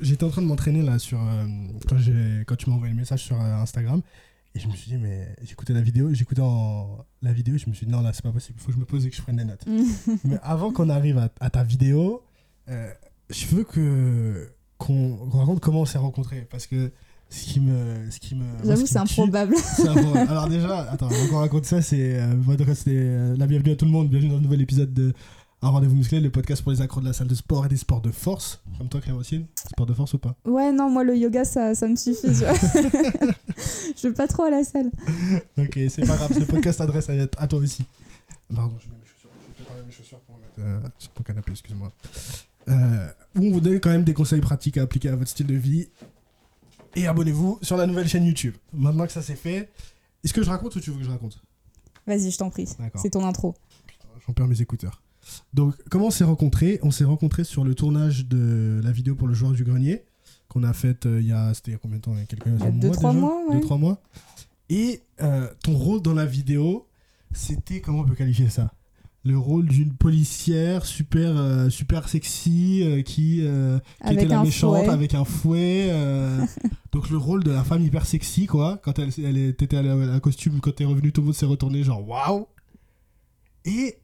j'étais en train de m'entraîner là sur euh, quand quand tu m'as envoyé le message sur euh, Instagram et je me suis dit mais j'écoutais la vidéo, j'écoutais en la vidéo, et je me suis dit non là c'est pas possible, il faut que je me pose et que je prenne des notes. mais avant qu'on arrive à, à ta vidéo, euh, je veux que qu'on raconte comment on s'est rencontrés parce que ce qui me ce qui me J'avoue, c'est improbable. Alors déjà, attends, avant qu'on raconte ça, c'est c'est, euh, la bienvenue à tout le monde, bienvenue dans le nouvel épisode de Un rendez-vous musclé, le podcast pour les accros de la salle de sport et des sports de force. Comme toi, Clémentine, sport de force ou pas Ouais, non, moi, le yoga, ça, ça me suffit. je vais pas trop à la salle. Ok, c'est pas grave, ce podcast s'adresse à, à toi aussi. Pardon, je mets mes chaussures. Je vais préparer mes chaussures pour mettre euh, sur ton canapé, excuse-moi. Euh, on vous donne quand même des conseils pratiques à appliquer à votre style de vie. Et abonnez-vous sur la nouvelle chaîne YouTube. Maintenant que ça c'est fait, est-ce que je raconte ou tu veux que je raconte? Vas-y, je t'en prie. C'est ton intro. J'en perds mes écouteurs. Donc, comment on s'est rencontrés? On s'est rencontrés sur le tournage de la vidéo pour le joueur du grenier qu'on a faite euh, il y a. C'était il y a combien de temps? Il y a quelques Il y a mois deux, trois déjà? mois, ouais. Deux, trois mois. Et euh, ton rôle dans la vidéo, c'était. Comment on peut qualifier ça? Le rôle d'une policière super, euh, super sexy euh, qui, euh, qui était la méchante fouet. avec un fouet. donc, le rôle de la femme hyper sexy, quoi. Quand elle, elle était à la, à la costume, quand t'es revenu, tout le monde s'est retourné, genre waouh et,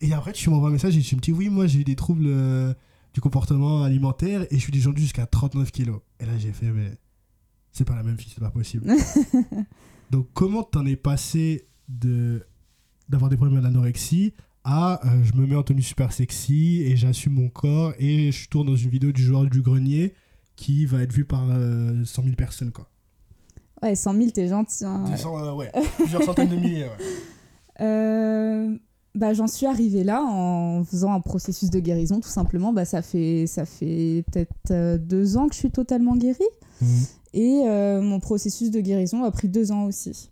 et après, tu m'envoies un message et tu me dis Oui, moi j'ai eu des troubles euh, du comportement alimentaire et je suis descendu jusqu'à 39 kilos. Et là, j'ai fait Mais c'est pas la même fille, c'est pas possible. Donc, comment t'en es passé de d'avoir des problèmes d'anorexie à euh, je me mets en tenue super sexy et j'assume mon corps et je tourne dans une vidéo du joueur du grenier qui va être vue par euh, 100 000 personnes, quoi. Ouais, 100 000, t'es gentil. hein. Des cent- euh, ouais, plusieurs centaines de milliers, ouais. Bah, j'en suis arrivée là en faisant un processus de guérison, tout simplement. Bah, ça fait, ça fait peut-être euh, deux ans que je suis totalement guérie. Mhm. Et euh, mon processus de guérison a pris deux ans aussi.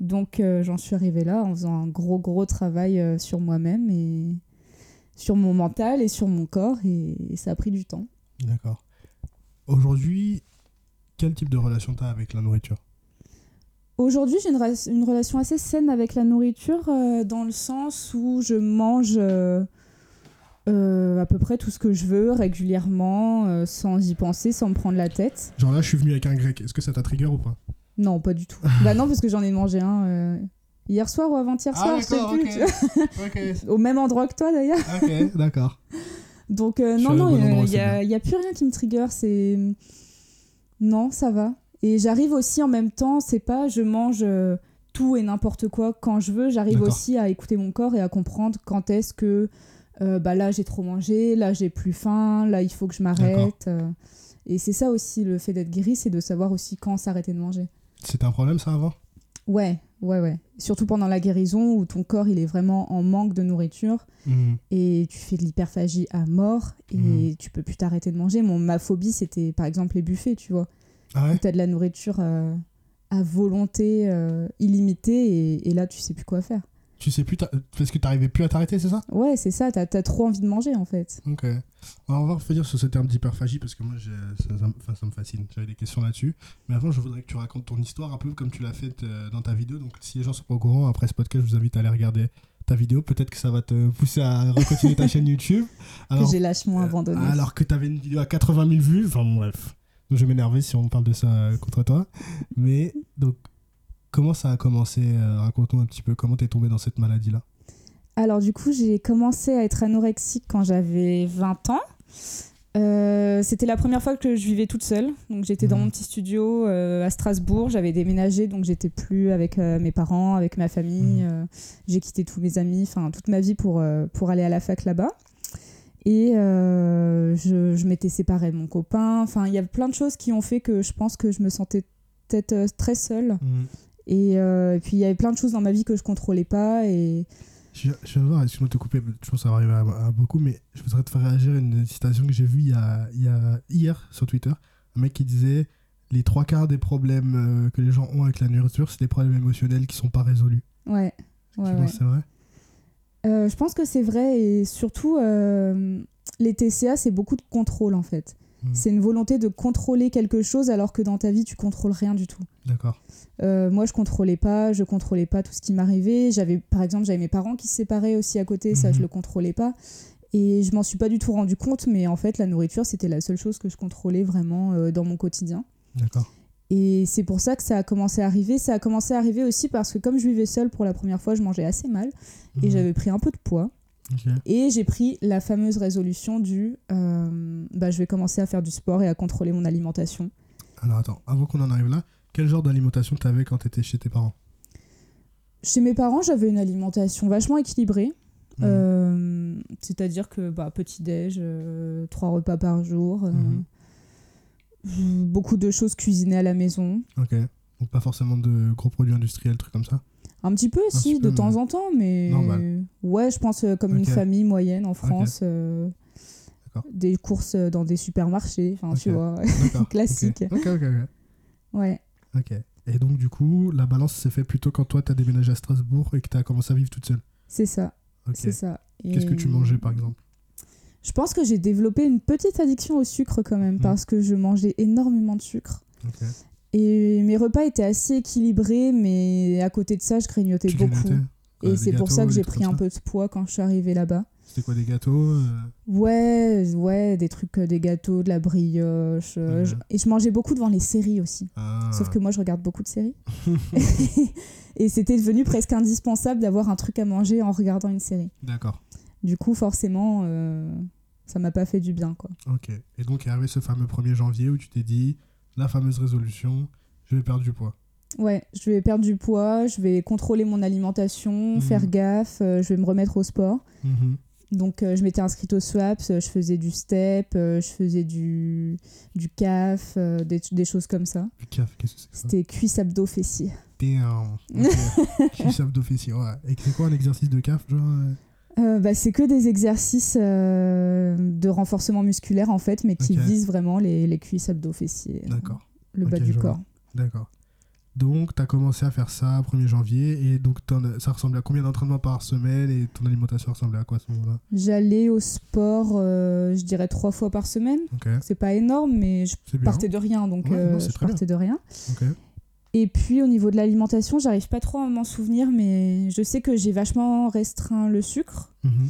Donc euh, j'en suis arrivée là en faisant un gros gros travail euh, sur moi-même et sur mon mental et sur mon corps et, et ça a pris du temps. D'accord. Aujourd'hui, quel type de relation t'as avec la nourriture? Aujourd'hui j'ai une, relation assez saine avec la nourriture euh, dans le sens où je mange euh, euh, à peu près tout ce que je veux régulièrement sans y penser, sans me prendre la tête. Genre là, je suis venu avec un grec. Est-ce que ça t'a trigger ou pas? Non pas du tout. bah non parce que j'en ai mangé un hier soir ou avant-hier soir, je sais plus. tu vois. ok. Au même endroit que toi d'ailleurs. Ok, d'accord. Donc euh, non, non, il n'y a, a plus rien qui me trigger. C'est non, ça va. Et j'arrive aussi en même temps, c'est pas je mange euh, tout et n'importe quoi quand je veux. J'arrive aussi à écouter mon corps et à comprendre quand est-ce que euh, bah là j'ai trop mangé, là j'ai plus faim, là il faut que je m'arrête. euh. et c'est ça aussi le fait d'être guéri, c'est de savoir aussi quand s'arrêter de manger. C'était un problème ça avant? Ouais, ouais, ouais. Surtout pendant la guérison où ton corps il est vraiment en manque de nourriture Mhm. et tu fais de l'hyperphagie à mort et Mhm. tu peux plus t'arrêter de manger. Mon, ma phobie, c'était par exemple les buffets, tu vois. Ah ouais tu as de la nourriture euh, à volonté euh, illimitée et, et là, tu sais plus quoi faire. Tu sais plus, parce que t'arrivais plus à t'arrêter, c'est ça? Ouais, c'est ça, t'as as trop envie de manger en fait. Ok. Alors, on va revenir sur ce terme d'hyperphagie parce que moi, ça, ça me- enfin, ça me fascine. J'avais des questions là-dessus. Mais avant, je voudrais que tu racontes ton histoire un peu comme tu l'as fait euh, dans ta vidéo. Donc, si les gens sont pas au courant, après ce podcast, je vous invite à aller regarder ta vidéo. Peut-être que ça va te pousser à recontinuer ta chaîne YouTube. que j'ai lâchement abandonné. Alors que tu avais une vidéo à 80 000 vues. Enfin, bref. Donc, je vais m'énerver si on parle de ça contre toi. Mais, donc, comment ça a commencé euh, Raconte-nous un petit peu comment t'es tombé dans cette maladie-là? Alors du coup, j'ai commencé à être anorexique quand j'avais 20 ans. Euh, c'était la première fois que je vivais toute seule. Donc j'étais dans Mhm. mon petit studio euh, à Strasbourg. J'avais déménagé, donc j'étais plus avec euh, mes parents, avec ma famille. Euh, j'ai quitté tous mes amis, enfin toute ma vie pour, pour aller à la fac là-bas. Et euh, je, je m'étais séparée de mon copain. Enfin, il y a plein de choses qui ont fait que je pense que je me sentais peut-être euh, très seule. Et, euh, et puis il y avait plein de choses dans ma vie que je contrôlais pas. Et Je, je de voir, excuse-moi de te couper, je pense que ça va arriver à, à beaucoup, mais je voudrais te faire réagir à une citation que j'ai vue il y a, il y a- hier sur Twitter. Un mec qui disait Les trois quarts des problèmes que les gens ont avec la nourriture, c'est des problèmes émotionnels qui sont pas résolus. ouais. Ouais, ouais. que c'est vrai Euh, je pense que c'est vrai et surtout euh, les TCA c'est beaucoup de contrôle en fait. Mhm. C'est une volonté de contrôler quelque chose alors que dans ta vie tu contrôles rien du tout. D'accord. Euh, moi je contrôlais pas, je contrôlais pas tout ce qui m'arrivait. J'avais par exemple j'avais mes parents qui se séparaient aussi à côté, ça Mhm. je le contrôlais pas. Et je m'en suis pas du tout rendu compte, mais en fait, la nourriture, c'était la seule chose que je contrôlais vraiment dans mon quotidien. D'accord. Et c'est pour ça que ça a commencé à arriver. Ça a commencé à arriver aussi parce que comme je vivais seule pour la première fois, je mangeais assez mal et Mhm. j'avais pris un peu de poids. Et j'ai pris la fameuse résolution du euh, bah, je vais commencer à faire du sport et à contrôler mon alimentation. Alors attends, avant qu'on en arrive là, quel genre d'alimentation t'avais quand t'étais chez tes parents? Chez mes parents, j'avais une alimentation vachement équilibrée. Mhm. Euh, C'est-à-dire que bah, petit-déj, euh, trois repas par jour, Mhm. Beaucoup de choses cuisinées à la maison. Ok. Donc pas forcément de gros produits industriels, trucs comme ça Un petit peu, si, petit peu, de temps en temps, mais normal. ouais, je pense euh, comme une famille moyenne en France. euh, D'accord. des courses euh, dans des supermarchés, enfin tu vois. Classique. Ok, ok, ok. ouais. Ok. Et donc du coup, la balance s'est fait plutôt quand toi t'as déménagé à Strasbourg et que t'as commencé à vivre toute seule. C'est ça, c'est ça. Qu'est-ce que tu mangeais par exemple? Je pense que j'ai développé une petite addiction au sucre quand même, Mhm. parce que je mangeais énormément de sucre. Et mes repas étaient assez équilibrés, mais à côté de ça, je grignotais Tu beaucoup. Quoi, Et c'est pour ça que j'ai pris un peu de poids quand je suis arrivée là-bas. C'était quoi des gâteaux euh, Ouais, ouais, des trucs, euh, des gâteaux, de la brioche. euh, je- Et je mangeais beaucoup devant les séries aussi. ah. Sauf que moi, je regarde beaucoup de séries. et c'était devenu presque indispensable d'avoir un truc à manger en regardant une série. D'accord. Du coup, forcément, euh, ça m'a pas fait du bien, quoi. Ok. Et donc est arrivé ce fameux 1er janvier où tu t'es dit la fameuse résolution, je vais perdre du poids. Ouais, je vais perdre du poids, je vais contrôler mon alimentation, Mhm. faire gaffe, euh, je vais me remettre au sport. Mhm. Donc, euh, je m'étais inscrite au SWAPS, euh, je faisais du step, euh, je faisais du, du CAF, des, des choses comme ça. Du caf, qu'est-ce que c'est C'était cuisse abdos fessiers. Damn. Ok. Cuisse abdos fessiers, ouais. Et c'est quoi un exercice de caf genre euh, bah, c'est que des exercices euh, de renforcement musculaire en fait, mais qui visent vraiment les, les cuisses abdos fessiers, euh, le bas du corps. D'accord. Donc, tu as commencé à faire ça 1er janvier. Et donc, ça ressemblait à combien d'entraînements par semaine Et ton alimentation ressemblait à quoi à ce moment-là? J'allais au sport, euh, je dirais trois fois par semaine. Ok. C'est pas énorme, mais je partais de rien, donc Ouais, non, c'est je très bien. partais de rien. Et puis au niveau de l'alimentation, j'arrive pas trop à m'en souvenir, mais je sais que j'ai vachement restreint le sucre. Mhm.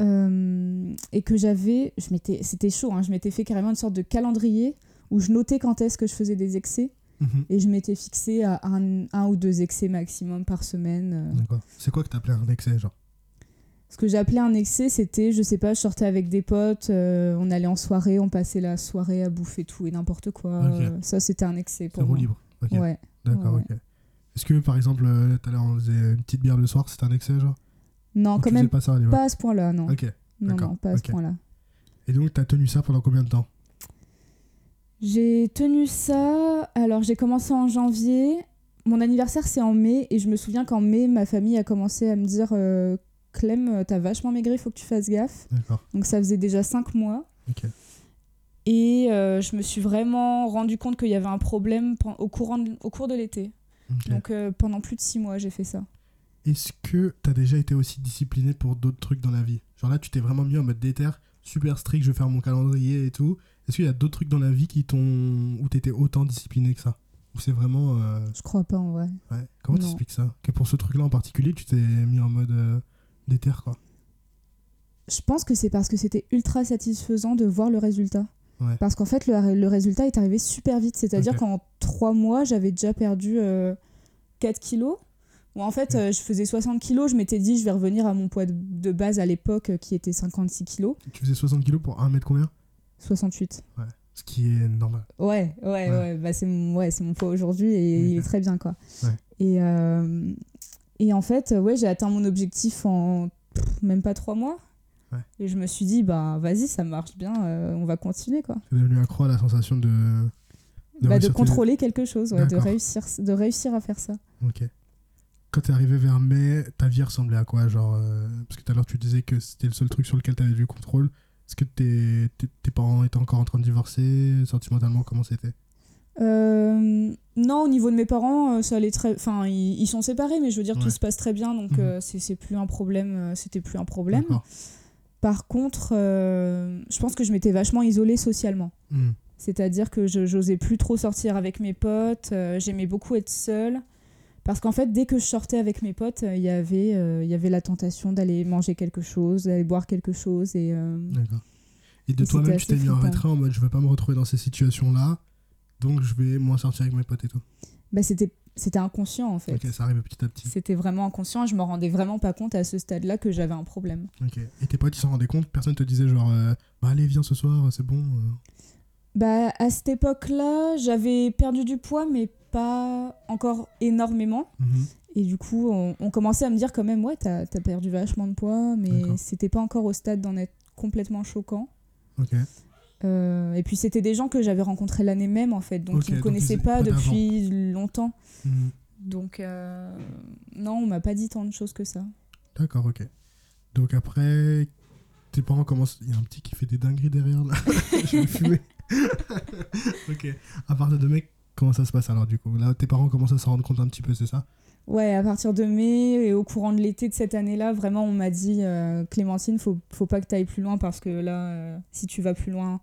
euh, et que j'avais, je m'étais, c'était chaud, hein, je m'étais fait carrément une sorte de calendrier où je notais quand est-ce que je faisais des excès Mhm. et je m'étais fixé à un, un ou deux excès maximum par semaine. euh. D'accord. C'est quoi que t'appelais un excès, genre? Ce que j'appelais un excès, c'était, je sais pas, je sortais avec des potes, euh, on allait en soirée, on passait la soirée à bouffer tout et n'importe quoi. Ça, c'était un excès pour roue moi. libre. Ok. Ouais. D'accord, ouais, ok. Est-ce que, par exemple, euh, tout à l'heure, on faisait une petite bière le soir, c'était un excès, genre? Non, quand même pas ça pas à ce point-là, non. Ok. non, non, pas à ce point-là. Et donc, t'as tenu ça pendant combien de temps? J'ai tenu ça. Alors, j'ai commencé en janvier. Mon anniversaire, c'est en mai. Et je me souviens qu'en mai, ma famille a commencé à me dire euh, Clem, t'as vachement maigri, faut que tu fasses gaffe. D'accord. Donc, ça faisait déjà cinq mois. Ok. Et euh, je me suis vraiment rendu compte qu'il y avait un problème au, courant de- au cours de l'été. Donc, euh, pendant plus de six mois, j'ai fait ça. Est-ce que t'as déjà été aussi discipliné pour d'autres trucs dans la vie? Genre là, tu t'es vraiment mis en mode déter, super strict, je vais faire mon calendrier et tout. Est-ce qu'il y a d'autres trucs dans la vie qui t'ont où t'étais autant discipliné que ça? Ou c'est vraiment euh, Je crois pas, en vrai. ouais. Comment Non. t'expliques ça? Que pour ce truc-là en particulier, tu t'es mis en mode euh, déter quoi? Je pense que c'est parce que c'était ultra satisfaisant de voir le résultat. Ouais. Parce qu'en fait, le, le résultat est arrivé super vite. C'est-à-dire qu'en trois mois, j'avais déjà perdu euh, 4 kilos. Bon, en fait, euh, je faisais 60 kilos. Je m'étais dit, je vais revenir à mon poids de, de base à l'époque, euh, qui était 56 kilos. Tu faisais 60 kilos pour 1 mètre combien? 68. Ce qui est normal. Ouais, ouais, ouais. Ouais. Bah, c'est mon, ouais, mon poids aujourd'hui et il est très bien, quoi. Ouais. Et, euh, et en fait, ouais, j'ai atteint mon objectif en pff, même pas trois mois. Ouais. Et je me suis dit, bah vas-y, ça marche bien, euh, on va continuer, quoi. T'es devenu accro à la sensation de. Bah, de tes- contrôler quelque chose, ouais, de, réussir, de réussir à faire ça. Ok. Quand t'es arrivé vers mai, ta vie ressemblait à quoi Genre, euh, parce que tout à l'heure tu disais que c'était le seul truc sur lequel t'avais du contrôle. Est-ce que tes, tes, tes parents étaient encore en train de divorcer Sentimentalement, comment c'était? Euh, non, au niveau de mes parents, euh, ça allait très. Enfin, ils, ils sont séparés, mais je veux dire, Ouais. tout se passe très bien, donc Mhm. euh, c'est c'est plus un problème. C'était plus un problème. Par contre, euh, je pense que je m'étais vachement isolée socialement. Hmm. C'est-à-dire que je j'osais plus trop sortir avec mes potes, euh, j'aimais beaucoup être seule. Parce qu'en fait, dès que je sortais avec mes potes, il y avait, euh, il y avait la tentation d'aller manger quelque chose, d'aller boire quelque chose. Et, euh, D'accord. Et de toi-même, tu t'es mis en retrait en mode je veux pas me retrouver dans ces situations-là, donc je vais moins sortir avec mes potes et tout. Bah, c'était, c'était inconscient en fait. Ok, ça arrive petit à petit. C'était vraiment inconscient je me rendais vraiment pas compte à ce stade-là que j'avais un problème. Ok. Et tes potes, ils s'en rendaient compte? Personne te disait genre, euh, bah allez, viens ce soir, c'est bon. euh. Bah, à cette époque-là, j'avais perdu du poids, mais pas encore énormément. Mhm. Et du coup, on, on commençait à me dire quand même, ouais, t'as, t'as perdu vachement de poids, mais c'était pas encore au stade d'en être complètement choquant. Ok. Euh, et puis c'était des gens que j'avais rencontrés l'année même en fait, donc ils me donc connaissaient pas depuis longtemps. Mhm. Donc euh, non, on m'a pas dit tant de choses que ça. D'accord, ok. Donc après, tes parents commencent. Il y a un petit qui fait des dingueries derrière là. je vais fumer. ok. À partir de mai, comment ça se passe alors du coup? Là, tes parents commencent à s'en rendre compte un petit peu, c'est ça? Ouais, à partir de mai et au courant de l'été de cette année-là, vraiment on m'a dit euh, Clémentine, faut, faut pas que tu ailles plus loin parce que là, euh, si tu vas plus loin,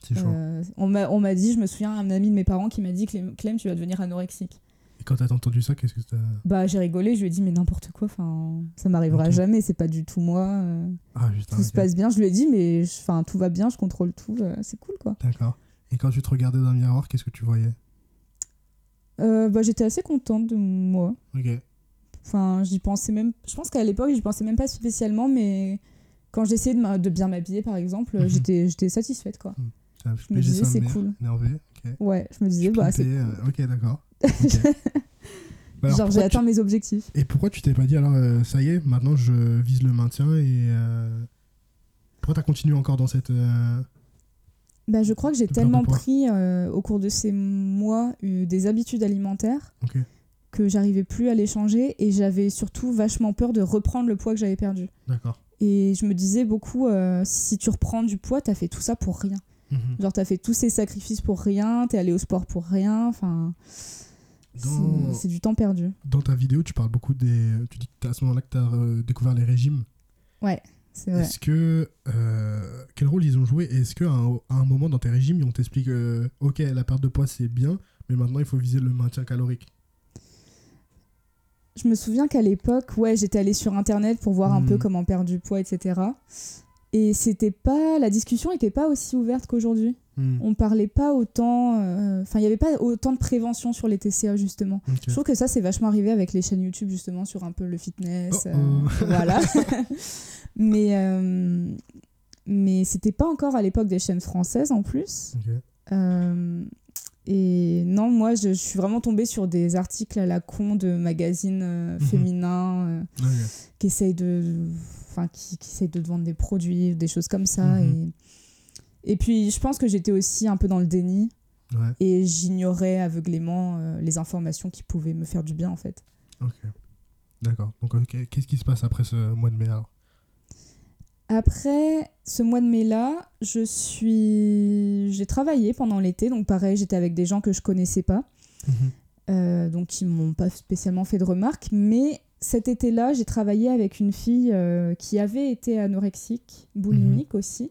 C'est chaud. euh, on m'a dit, je me souviens, un ami de mes parents qui m'a dit Clem, Clem, tu vas devenir anorexique. Et quand t'as entendu ça, qu'est-ce que t'as. Bah j'ai rigolé, je lui ai dit mais n'importe quoi, enfin ça m'arrivera jamais, c'est pas du tout moi. euh, Ah putain. tout se passe bien, je lui ai dit mais enfin tout va bien, je contrôle tout, c'est cool quoi. D'accord. Et quand tu te regardais dans le miroir, qu'est-ce que tu voyais? Euh, bah j'étais assez contente de moi. Ok. Enfin, j'y pensais même. Je pense qu'à l'époque, j'y pensais même pas spécialement, mais quand j'essayais de, bien m'habiller, par exemple, Mhm. j'étais, j'étais satisfaite, quoi. Ça, Je me disais, c'est cool. Énervé. Ouais, je me disais, bah, c'est. Euh, ok, d'accord. Bah Genre, j'ai tu- atteint mes objectifs. Et pourquoi tu t'es pas dit alors euh, ça y est, maintenant je vise le maintien et euh, pourquoi t'as continué encore dans cette Bah, je crois que j'ai tellement pris euh, au cours de ces mois euh, des habitudes alimentaires que j'arrivais plus à les changer et j'avais surtout vachement peur de reprendre le poids que j'avais perdu. D'accord. Et je me disais beaucoup, euh, si tu reprends du poids, t'as fait tout ça pour rien. Mhm. Genre, t'as fait tous ces sacrifices pour rien, t'es allé au sport pour rien, enfin. c'est- Dans, C'est du temps perdu. dans ta vidéo, tu parles beaucoup des. Tu dis que t'as à ce moment-là que tu as découvert les régimes. C'est vrai. Est-ce que. euh, quel rôle ils ont joué? Est-ce qu'à un, à un moment dans tes régimes, on t'explique euh, Ok, la perte de poids c'est bien, mais maintenant il faut viser le maintien calorique? Je me souviens qu'à l'époque, ouais, j'étais allée sur internet pour voir un peu comment perdre du poids, etc. Et c'était pas, la discussion n'était pas aussi ouverte qu'aujourd'hui. Hmm, On parlait pas autant, euh, enfin, il y avait pas autant de prévention sur les TCA justement. Je trouve que ça, c'est vachement arrivé avec les chaînes YouTube justement sur un peu le fitness, Oh, euh, oh. voilà. mais euh, mais c'était pas encore à l'époque des chaînes françaises en plus. Euh, et non, moi, je, je suis vraiment tombée sur des articles à la con de magazines euh, Mhm. féminins euh, qui essayent de, enfin, qui, qui essayent de vendre des produits, des choses comme ça. Mhm. Et, et puis, je pense que j'étais aussi un peu dans le déni Ouais, et j'ignorais aveuglément euh, les informations qui pouvaient me faire du bien, en fait. ok. D'accord. Donc, qu'est-ce qui se passe après ce mois de mai alors Après ce mois de mai-là, je suis, j'ai travaillé pendant l'été, donc pareil, j'étais avec des gens que je connaissais pas. Mhm. euh, donc qui m'ont pas spécialement fait de remarques. Mais cet été-là, j'ai travaillé avec une fille euh, qui avait été anorexique, boulimique aussi,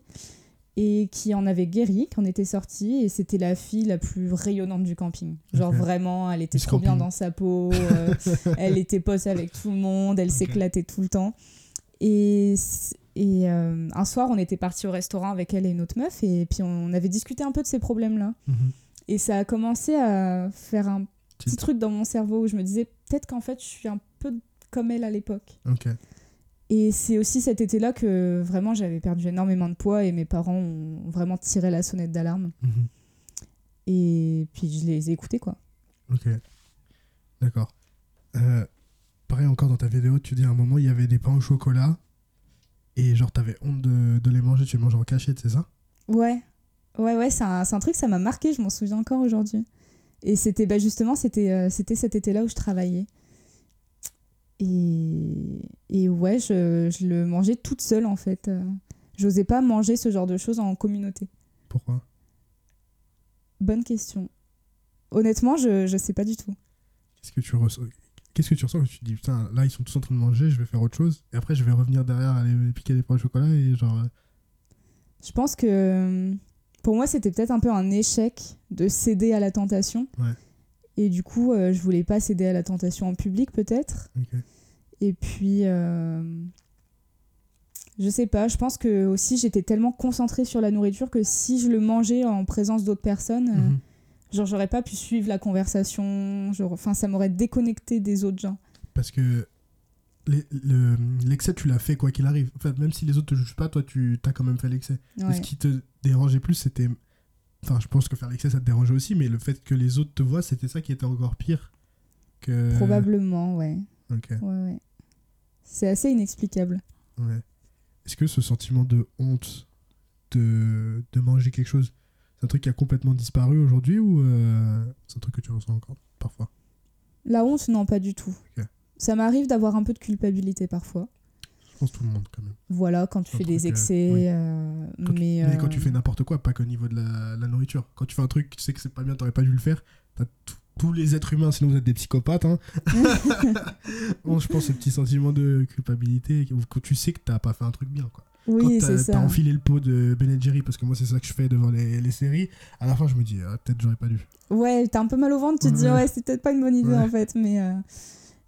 et qui en avait guéri, qui en était sortie, et c'était la fille la plus rayonnante du camping. Genre vraiment, elle était Miss trop bien dans sa peau, euh, elle était pote avec tout le monde, elle s'éclatait tout le temps. Et, et euh, un soir, on était parti au restaurant avec elle et une autre meuf, et puis on avait discuté un peu de ces problèmes-là. Mhm. Et ça a commencé à faire un petit truc dans mon cerveau où je me disais peut-être qu'en fait je suis un peu comme elle à l'époque. Et c'est aussi cet été-là que vraiment j'avais perdu énormément de poids et mes parents ont vraiment tiré la sonnette d'alarme. Mhm. Et puis je les ai écoutés quoi. Ok. D'accord. Euh, pareil, encore dans ta vidéo, tu dis à un moment, il y avait des pains au chocolat. Et genre, t'avais honte de, de les manger, tu les manges en cachette, c'est ça? Ouais, ouais, ouais, c'est un, un truc, ça m'a marqué, je m'en souviens encore aujourd'hui. Et c'était bah, justement, c'était euh, c'était cet été-là où je travaillais. Et, et ouais, je, je le mangeais toute seule en fait. Euh, J'osais pas manger ce genre de choses en communauté. Pourquoi? Bonne question. Honnêtement, je, je sais pas du tout. Qu'est-ce que tu ressens? Qu'est-ce que tu ressens quand tu te dis, putain, là, ils sont tous en train de manger, je vais faire autre chose. Et après, je vais revenir derrière, aller piquer des pains au chocolat et genre. euh, Je pense que euh, pour moi, c'était peut-être un peu un échec de céder à la tentation. Ouais. Et du coup, euh, je voulais pas céder à la tentation en public, peut-être. Et puis, euh, je sais pas, je pense que aussi j'étais tellement concentrée sur la nourriture que si je le mangeais en présence d'autres personnes, euh, Mhm. Genre j'aurais pas pu suivre la conversation, genre, enfin ça m'aurait déconnecté des autres gens. Parce que le- l'excès, tu l'as fait quoi qu'il arrive. En fait, même si les autres te jugent pas, toi, tu as quand même fait l'excès. Ouais. Ce qui te dérangeait plus, c'était. Enfin, je pense que faire l'excès, ça te dérangeait aussi, mais le fait que les autres te voient, c'était ça qui était encore pire que. Probablement, ouais. Ok. ouais, ouais. C'est assez inexplicable. Ouais. Est-ce que ce sentiment de honte de, de manger quelque chose, c'est un truc qui a complètement disparu aujourd'hui ou euh, c'est un truc que tu ressens encore parfois? La honte, non, pas du tout. Ça m'arrive d'avoir un peu de culpabilité parfois. Je pense tout le monde quand même. Voilà, quand tu fais des euh, excès. oui. euh, Quand tu- mais quand tu fais n'importe quoi, pas qu'au niveau de la, la nourriture. Quand tu fais un truc, tu sais que c'est pas bien, t'aurais pas dû le faire. T'as tout- tous les êtres humains, sinon vous êtes des psychopathes. Hein. bon, je pense ce petit sentiment de culpabilité, quand tu sais que t'as pas fait un truc bien. Quoi. Oui, quand t'as enfilé le pot de Ben Jerry, parce que moi c'est ça que je fais devant les, les séries, à la fin je me dis, ah, peut-être j'aurais pas dû. Ouais, t'as un peu mal au ventre, tu te dis, Ouais. c'est peut-être pas une bonne idée Ouais. en fait. Mais, euh,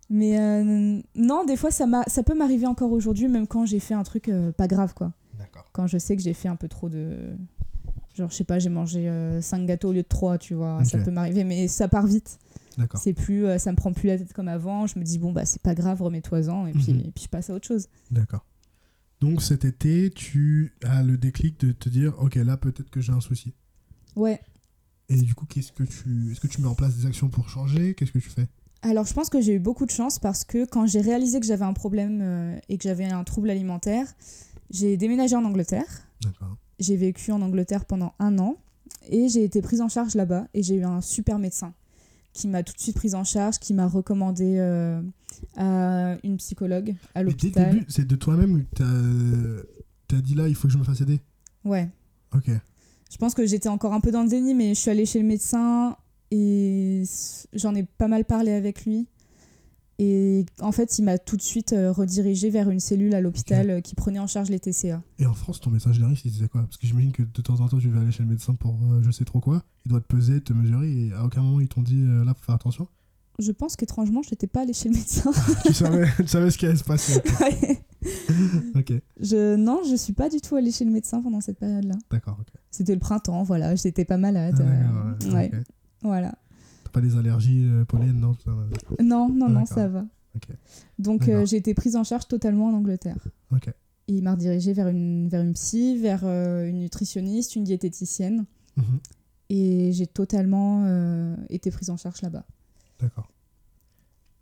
mais euh, non, des fois, ça, m'a- ça peut m'arriver encore aujourd'hui, même quand j'ai fait un truc euh, pas grave, quoi. D'accord. Quand je sais que j'ai fait un peu trop de. Genre, je sais pas, j'ai mangé 5 gâteaux au lieu de 3, tu vois. Ça peut m'arriver, mais ça part vite. D'accord. C'est plus, euh, ça me prend plus la tête comme avant. Je me dis, bon, bah, c'est pas grave, remets-toi-en, et, puis, Mhm. et puis je passe à autre chose. D'accord. Donc cet été, tu as le déclic de te dire, ok, là peut-être que j'ai un souci. Ouais. Et du coup, qu'est-ce que tu, est-ce que tu mets en place des actions pour changer? Qu'est-ce que tu fais? Alors, je pense que j'ai eu beaucoup de chance parce que quand j'ai réalisé que j'avais un problème euh, et que j'avais un trouble alimentaire, j'ai déménagé en Angleterre. D'accord. J'ai vécu en Angleterre pendant un an et j'ai été prise en charge là-bas et j'ai eu un super médecin qui m'a tout de suite prise en charge, qui m'a recommandé euh, à une psychologue à Mais dès le l'hôpital. début, c'est de toi-même que t'as, t'as dit là, il faut que je me fasse aider? Ouais. Ok. Je pense que j'étais encore un peu dans le déni, mais je suis allée chez le médecin et j'en ai pas mal parlé avec lui. Et en fait, il m'a tout de suite euh, redirigée vers une cellule à l'hôpital euh, qui prenait en charge les TCA. Et en France, ton médecin généraliste, il disait quoi? Parce que j'imagine que de temps en temps, tu vas aller chez le médecin pour euh, je sais trop quoi. Il doit te peser, te mesurer, et à aucun moment ils t'ont dit euh, là, faut faire attention. Je pense qu'étrangement, je n'étais pas allée chez le médecin. tu, savais, tu savais ce qui allait se passer. Ouais. ok, je, non, je suis pas du tout allée chez le médecin pendant cette période-là. d'accord. ok. C'était le printemps, voilà, j'étais pas malade. Ah, euh, ouais, voilà. Pas des allergies euh, pollen, non tout ça, ouais. Non, non, non, D'accord. ça va. Donc euh, j'ai été prise en charge totalement en Angleterre. Et il m'a redirigée vers une, vers une psy, vers euh, une nutritionniste, une diététicienne. Mhm. Et j'ai totalement euh, été prise en charge là-bas. D'accord.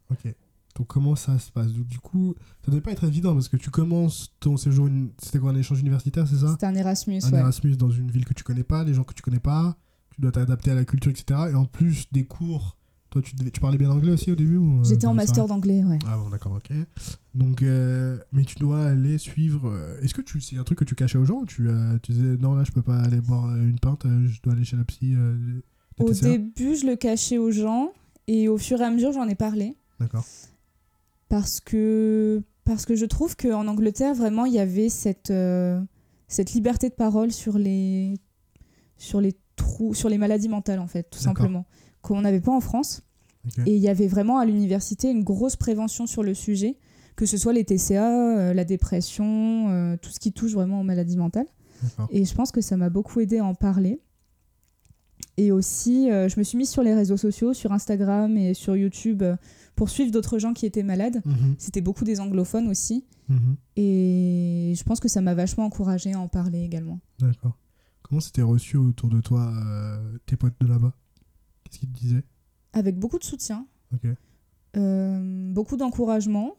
Ok. Donc comment ça se passe? Du coup, ça devait pas être évident parce que tu commences ton séjour, c'était quoi un échange universitaire, c'est ça? C'était un Erasmus, Un ouais. Erasmus dans une ville que tu connais pas, les gens que tu connais pas, tu dois t'adapter à la culture, etc. Et en plus des cours, toi tu, parlais bien anglais aussi au début euh, J'étais en master d'anglais, ouais. Ah bon, d'accord, ok. Donc, euh, mais tu dois aller suivre. euh, Est-ce que tu, c'est un truc que tu cachais aux gens tu, euh, tu disais non, là je peux pas aller boire une pinte, je dois aller chez la psy euh, Au début, je le cachais aux gens. Et au fur et à mesure, j'en ai parlé. D'accord. parce que parce que je trouve qu'en Angleterre vraiment il y avait cette cette liberté de parole sur les sur les sur les maladies mentales en fait tout simplement qu'on n'avait pas en France et il y avait vraiment à l'université une grosse prévention sur le sujet que ce soit les TCA euh, la dépression euh, tout ce qui touche vraiment aux maladies mentales et je pense que ça m'a beaucoup aidé à en parler et aussi euh, je me suis mise sur les réseaux sociaux sur Instagram et sur YouTube pour suivre d'autres gens qui étaient malades Mhm, c'était beaucoup des anglophones aussi. mhm. Et je pense que ça m'a vachement encouragée à en parler également. D'accord. Comment c'était reçu autour de toi, euh, tes potes de là-bas? Qu'est-ce qu'ils te disaient? Avec beaucoup de soutien, euh, beaucoup d'encouragement.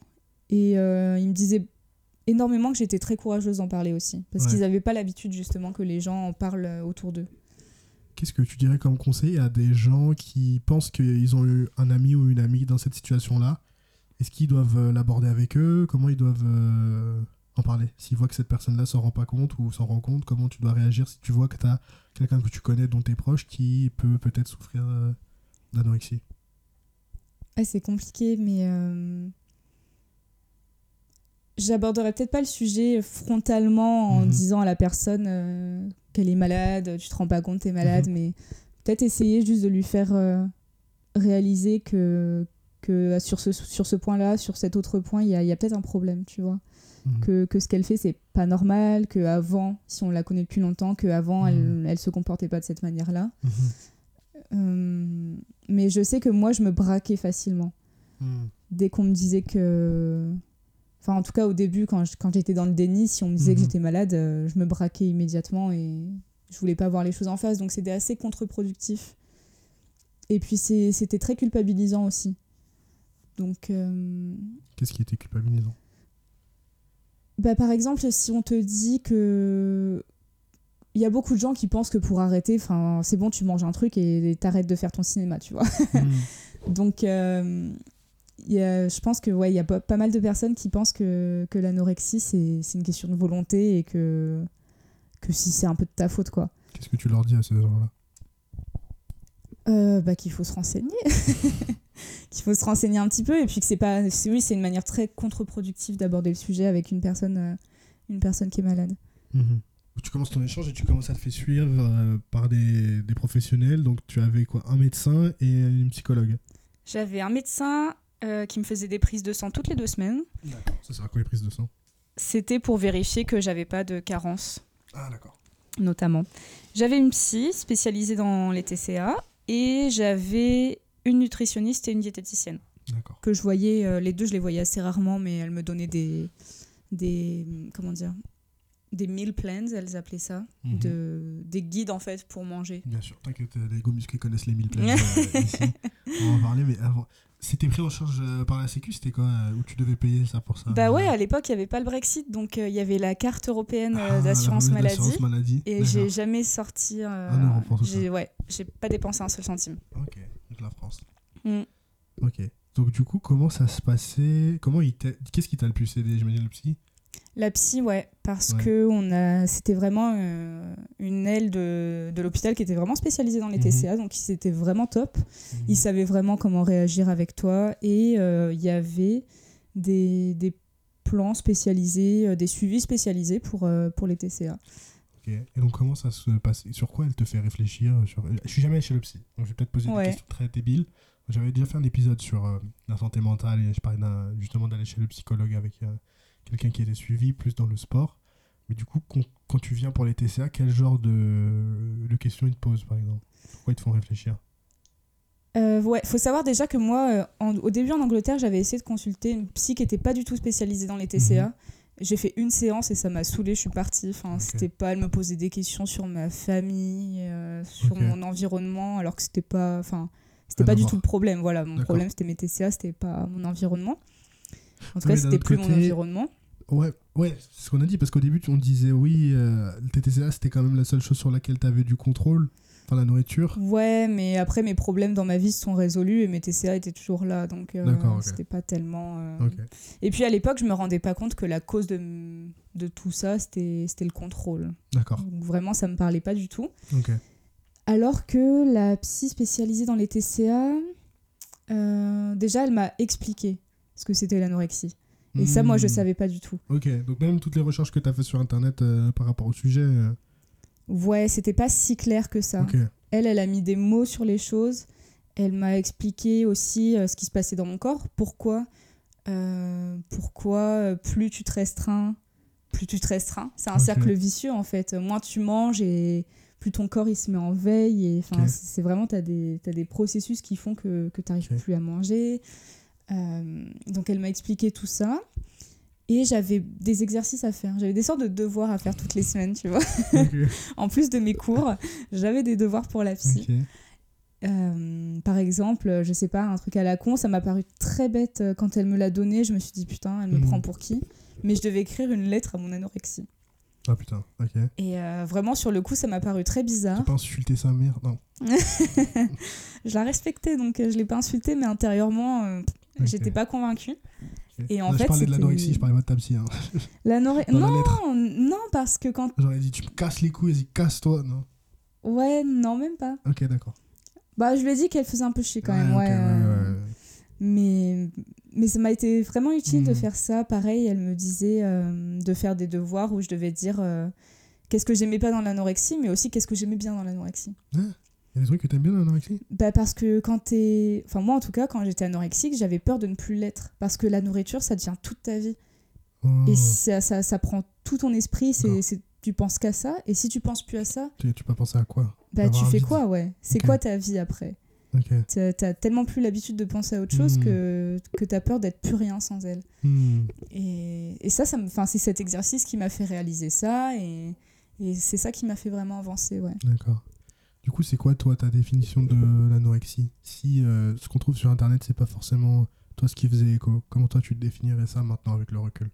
Et euh, ils me disaient énormément que j'étais très courageuse d'en parler aussi. Parce Ouais. qu'ils n'avaient pas l'habitude justement que les gens en parlent autour d'eux. Qu'est-ce que tu dirais comme conseil à des gens qui pensent qu'ils ont eu un ami ou une amie dans cette situation-là? Est-ce qu'ils doivent l'aborder avec eux? Comment ils doivent en parler S'ils voient que cette personne-là s'en rend pas compte ou s'en rend compte, comment tu dois réagir si tu vois que tu as quelqu'un que tu connais, dont tu es proche, qui peut peut-être souffrir euh, d'anorexie? Ah, c'est compliqué, mais euh, j'aborderai peut-être pas le sujet frontalement en Mhm. disant à la personne euh, qu'elle est malade, tu te rends pas compte, t'es malade, mais peut-être essayer juste de lui faire euh, réalisé que, que sur ce, sur ce point-là, sur cet autre point, il y a, y a peut-être un problème, tu vois. Mhm. Que, que ce qu'elle fait, c'est pas normal, que avant, si on la connaît depuis longtemps, que avant elle, elle se comportait pas de cette manière-là. Mhm. Euh, mais je sais que moi, je me braquais facilement. Mhm. Dès qu'on me disait que. Enfin, en tout cas, au début, quand je- quand j'étais dans le déni, si on me disait que Mhm. j'étais malade, euh, je me braquais immédiatement et je voulais pas voir les choses en face. Donc, c'était assez contre-productif. Et puis, c'est- c'était très culpabilisant aussi. Donc, euh, Qu'est-ce qui était culpabilisant? Bah, par exemple, si on te dit que. Il y a beaucoup de gens qui pensent que pour arrêter, enfin, c'est bon, tu manges un truc et t'arrêtes de faire ton cinéma, tu vois. Mhm. Donc, euh, y a- je pense que ouais, il y a pas, pas mal de personnes qui pensent que, que l'anorexie, c'est c'est une question de volonté et que, que si c'est un peu de ta faute, quoi. Qu'est-ce que tu leur dis à ces gens-là? Euh, bah, qu'il faut se renseigner. qu'il faut se renseigner un petit peu et puis que c'est pas. c'est- Oui, c'est une manière très contre-productive d'aborder le sujet avec une personne, euh, une personne qui est malade. Mhm. Tu commences ton échange et tu commences à te faire suivre euh, par des, des professionnels. Donc tu avais quoi Un médecin et une psychologue. J'avais un médecin euh, qui me faisait des prises de sang toutes les deux semaines. D'accord. Ça sert à quoi les prises de sang? C'était pour vérifier que j'avais pas de carence. Ah d'accord. notamment. J'avais une psy spécialisée dans les TCA et j'avais une nutritionniste et une diététicienne. Que je voyais euh, les deux je les voyais assez rarement mais elles me donnaient des des comment dire des meal plans elles appelaient ça Mhm. de des guides en fait pour manger. Bien sûr, t'inquiète, les go musclés connaissent les mille plans euh, ici. On va en parler, mais avant. C'était pris en charge euh, par la Sécu, c'était quoi euh, Où tu devais payer ça pour ça? Bah ouais à l'époque il y avait pas le Brexit donc euh, il y avait la carte européenne euh, Ah, d'assurance maladie. maladie. et j'ai jamais sorti euh, pour tout j'ai ouais j'ai pas dépensé un seul centime. Ok, donc la France. Mm. Ok. Donc du coup, comment ça se passait? Comment il Qu'est-ce qui t'a le plus aidé? J'imagine le psy La psy, ouais, parce Ouais. que on a, c'était vraiment euh, une aile de, de l'hôpital qui était vraiment spécialisée dans les Mhm. TCA, donc c'était vraiment top. Ils savaient vraiment comment réagir avec toi et euh, il y avait des, des plans spécialisés, euh, des suivis spécialisés pour, pour les TCA. Ok. Et donc comment ça se passe? Sur quoi elle te fait réfléchir sur... Je suis jamais allé chez le psy, donc je vais peut-être poser Ouais. des questions très débiles. J'avais déjà fait un épisode sur euh, la santé mentale et je parlais justement d'aller chez le psychologue avec euh, quelqu'un qui était suivi plus dans le sport. Mais du coup, quand tu viens pour les TCA, quel genre de, de questions ils te posent par exemple? Pourquoi ils te font réfléchir? Euh, ouais, faut savoir déjà que moi, euh, en- au début en Angleterre, j'avais essayé de consulter une psy qui était pas du tout spécialisée dans les TCA. Mhm. J'ai fait une séance et ça m'a saoulée, je suis partie. Enfin, Ok. c'était pas, elle me posait des questions sur ma famille, euh, sur mon environnement, alors que c'était pas, enfin, c'était pas du voir. tout le problème. Voilà, mon problème c'était mes TCA, c'était pas mon environnement. En tout cas, c'était plus mon environnement. Ouais, ouais, c'est ce qu'on a dit, parce qu'au début, on disait oui, euh, le TTCA, c'était quand même la seule chose sur laquelle tu avais du contrôle, enfin la nourriture. Ouais, mais après mes problèmes dans ma vie se sont résolus et mes TCA étaient toujours là, donc euh, c'était pas tellement. euh. Et puis à l'époque, je me rendais pas compte que la cause de, de tout ça, c'était c'était le contrôle. D'accord. Donc vraiment, ça me parlait pas du tout. Ok. Alors que la psy spécialisée dans les TCA, euh, déjà, elle m'a expliqué ce que c'était l'anorexie. Et ça, moi, je Hmm. savais pas du tout. Ok, donc même toutes les recherches que tu as fait sur Internet euh, par rapport au sujet. Ouais, c'était pas si clair que ça. Elle, elle a mis des mots sur les choses. Elle m'a expliqué aussi euh, ce qui se passait dans mon corps. Pourquoi, euh, pourquoi euh, plus tu te restreins, plus tu te restreins. C'est un cercle vicieux en fait. Moins tu manges et plus ton corps il se met en veille. Et c'est vraiment des t'as des processus qui font que que t'arrives Ok. plus à manger. Euh, donc elle m'a expliqué tout ça. Et j'avais des exercices à faire. J'avais des sortes de devoirs à faire toutes les semaines, tu vois. En plus de mes cours, j'avais des devoirs pour la psy. Euh, par exemple, je sais pas, un truc à la con, ça m'a paru très bête euh, quand elle me l'a donné. Je me suis dit, putain, elle me Mhm. prend pour qui? Mais je devais écrire une lettre à mon anorexie. Ah putain, ok. Et euh, vraiment, sur le coup, ça m'a paru très bizarre. pas insulter sa mère? Non. Je la respectais, donc je l'ai pas insultée, mais intérieurement, euh, Ok. j'étais pas convaincue. Et en Là, fait, je parlais de l'anorexie, je parlais pas de ta psy. Hein. La Non, non, parce que quand. J'aurais dit, tu me casses les couilles, vas-y, casse-toi. Non. Ouais, non, même pas. Ok, d'accord. Bah, je lui ai dit qu'elle faisait un peu chier quand même, ouais. euh, ouais. Mais, mais ça m'a été vraiment utile de Mhm. faire ça. Pareil, elle me disait euh, de faire des devoirs où je devais dire euh, qu'est-ce que j'aimais pas dans l'anorexie, mais aussi qu'est-ce que j'aimais bien dans l'anorexie. Hein Il y a des trucs que t'aimes bien dans l'anorexie? Bah parce que quand t'es... Enfin moi en tout cas, quand j'étais anorexique, j'avais peur de ne plus l'être. Parce que la nourriture, ça devient toute ta vie. Oh, Et ça, ça, ça prend tout ton esprit, c'est, c'est- tu penses qu'à ça. Et si tu penses plus à ça, tu, tu peux penser à quoi? Bah tu fais quoi, ouais C'est quoi ta vie après? Ok. T'as, tellement plus l'habitude de penser à autre chose Hmm. que, que t'as peur d'être plus rien sans elle. Hmm. Et, et ça, ça me, c'est cet exercice qui m'a fait réaliser ça. Et, et c'est ça qui m'a fait vraiment avancer, ouais. D'accord. Du coup, c'est quoi, toi, ta définition de l'anorexie? Si euh, ce qu'on trouve sur Internet, c'est pas forcément toi ce qui faisait écho, comment toi tu te définirais ça maintenant avec le recul?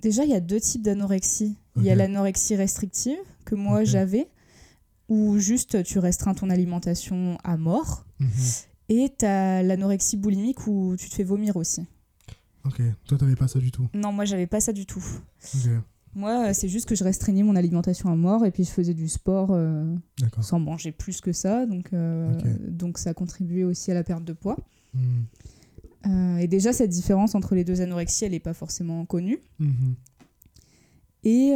Déjà, il y a deux types d'anorexie. Il y a l'anorexie restrictive, que moi j'avais, où juste tu restreins ton alimentation à mort. Mhm. Et t'as l'anorexie boulimique où tu te fais vomir aussi. Ok, toi t'avais pas ça du tout? Non, moi j'avais pas ça du tout. Ok, Moi, euh, c'est juste que je restreignais mon alimentation à mort et puis je faisais du sport euh, sans manger plus que ça. Donc, euh, donc ça contribuait aussi à la perte de poids. Euh, et déjà, cette différence entre les deux anorexies, elle n'est pas forcément connue. Mhm. Et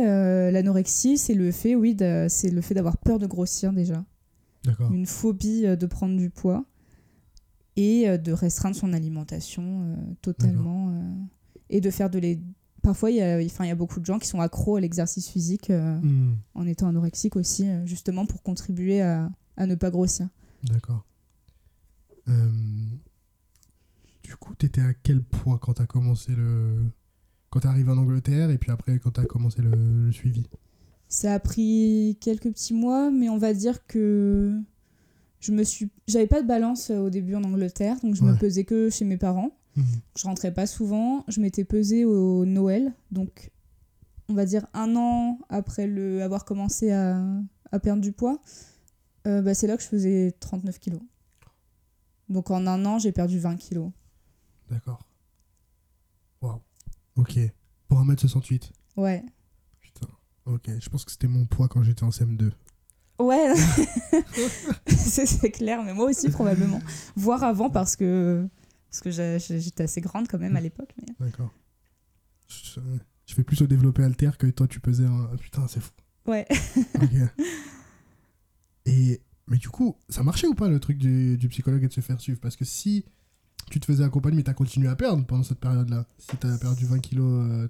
l'anorexie, c'est le fait, oui, c'est le fait d'avoir peur de grossir déjà. Une phobie de prendre du poids et de restreindre son alimentation totalement. et de faire de les. Parfois, il y, a, enfin, il y a beaucoup de gens qui sont accros à l'exercice physique euh, Mhm. en étant anorexique aussi, euh, justement pour contribuer à, à ne pas grossir. D'accord. Euh, Du coup, t'étais à quel poids quand t'as commencé le. Quand t'es arrivé en Angleterre et puis après quand t'as commencé le, le suivi? Ça a pris quelques petits mois, mais on va dire que je me suis, j'avais pas de balance au début en Angleterre, donc je me Ouais. pesais que chez mes parents. Je rentrais pas souvent. Je m'étais pesée au Noël, donc on va dire un an après le avoir commencé à, à perdre du poids. euh, bah, c'est là que je faisais 39 kilos. Donc en un an, j'ai perdu 20 kilos. D'accord. Waouh. Ok. Pour 1m68. Ouais. Putain. Ok. Je pense que c'était mon poids quand j'étais en CM2. Ouais, c'est clair, mais moi aussi probablement. Voire avant parce que, parce que j'étais assez grande quand même à l'époque. mais- D'accord. Je, je fais plus au développé alter que toi tu pesais un. Putain, c'est fou. Ouais. Et. Mais du coup, ça marchait ou pas le truc du, du psychologue et de se faire suivre? Parce que si tu te faisais accompagner, mais t'as continué à perdre pendant cette période-là, si t'as perdu 20 kilos euh,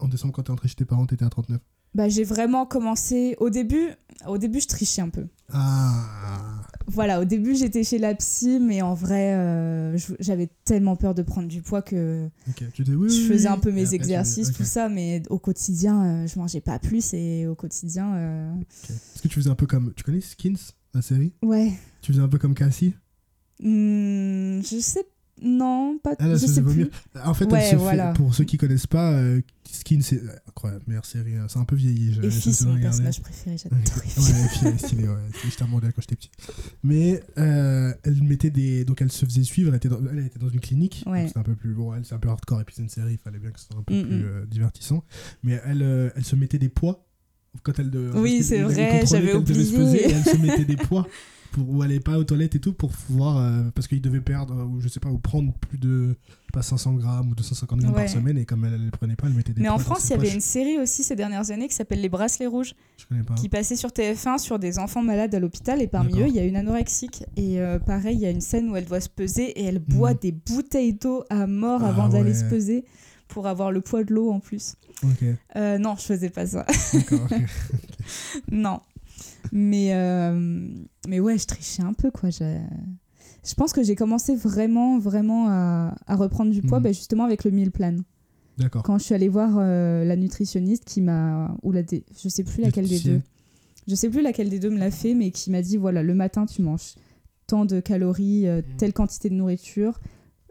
en décembre quand t'es entré chez tes parents, t'étais à 39. Bah, j'ai vraiment commencé. Au début, au début, je trichais un peu. Ah Voilà, au début, j'étais chez la psy, mais en vrai, euh, j'avais tellement peur de prendre du poids que Ok. Tu dis oui. je faisais un peu mes exercices, tout ça, mais au quotidien, euh, je mangeais pas plus et au quotidien, euh. Est-ce que tu faisais un peu comme. Tu connais Skins, la série? Ouais. Tu faisais un peu comme Cassie? Hmm, je sais. Non, pas. Elle, elle je sais plus. En fait, Ouais, elle se voilà. fait, pour ceux qui connaissent pas, euh, Skin, c'est incroyable, meilleure série. euh, C'est un peu vieilli. je- Et Fils, c'est mon personnage préféré, Ouais, j'adore ouais, Fils. stylée, ouais. J'étais un modèle quand j'étais petit. Mais euh, elle mettait des. Donc elle se faisait suivre, elle était dans, elle était dans une clinique. Ouais. C'était un peu plus. Bon, elle, c'est un peu hardcore, et puis c'est une série, il fallait bien que ce soit un peu Mm, plus mm. euh, divertissant. Mais elle, euh, elle se mettait des poids quand elle. De, Oui, c'est vrai, j'avais oublié. elle se mettait des poids pour elle est pas aux toilettes et tout pour pouvoir. euh, parce qu'il devait perdre, euh, ou je sais pas, ou prendre plus de. Pas 500 grammes ou 250 grammes Ouais. par semaine, et comme elle, elle les prenait pas, elle mettait des Mais en France, il y avait une série aussi ces dernières années qui s'appelle Les Bracelets Rouges, Je connais pas. qui passait sur TF1 sur des enfants malades à l'hôpital. Et parmi eux, il y a une anorexique. Et euh, pareil, il y a une scène où elle doit se peser et elle boit Mhm. des bouteilles d'eau à mort Ah avant d'aller se peser pour avoir le poids de l'eau en plus. Euh, non, je faisais pas ça. non. Mais, euh, mais ouais, je trichais un peu, quoi. Je, je pense que j'ai commencé vraiment, vraiment à, à reprendre du poids Mhm. bah, justement avec le meal plan. D'accord. Quand je suis allée voir euh, la nutritionniste qui m'a. Ou la dé- Je sais plus laquelle des deux. Je sais plus laquelle des deux me l'a fait, mais qui m'a dit voilà, le matin, tu manges tant de calories, euh, Mhm. telle quantité de nourriture.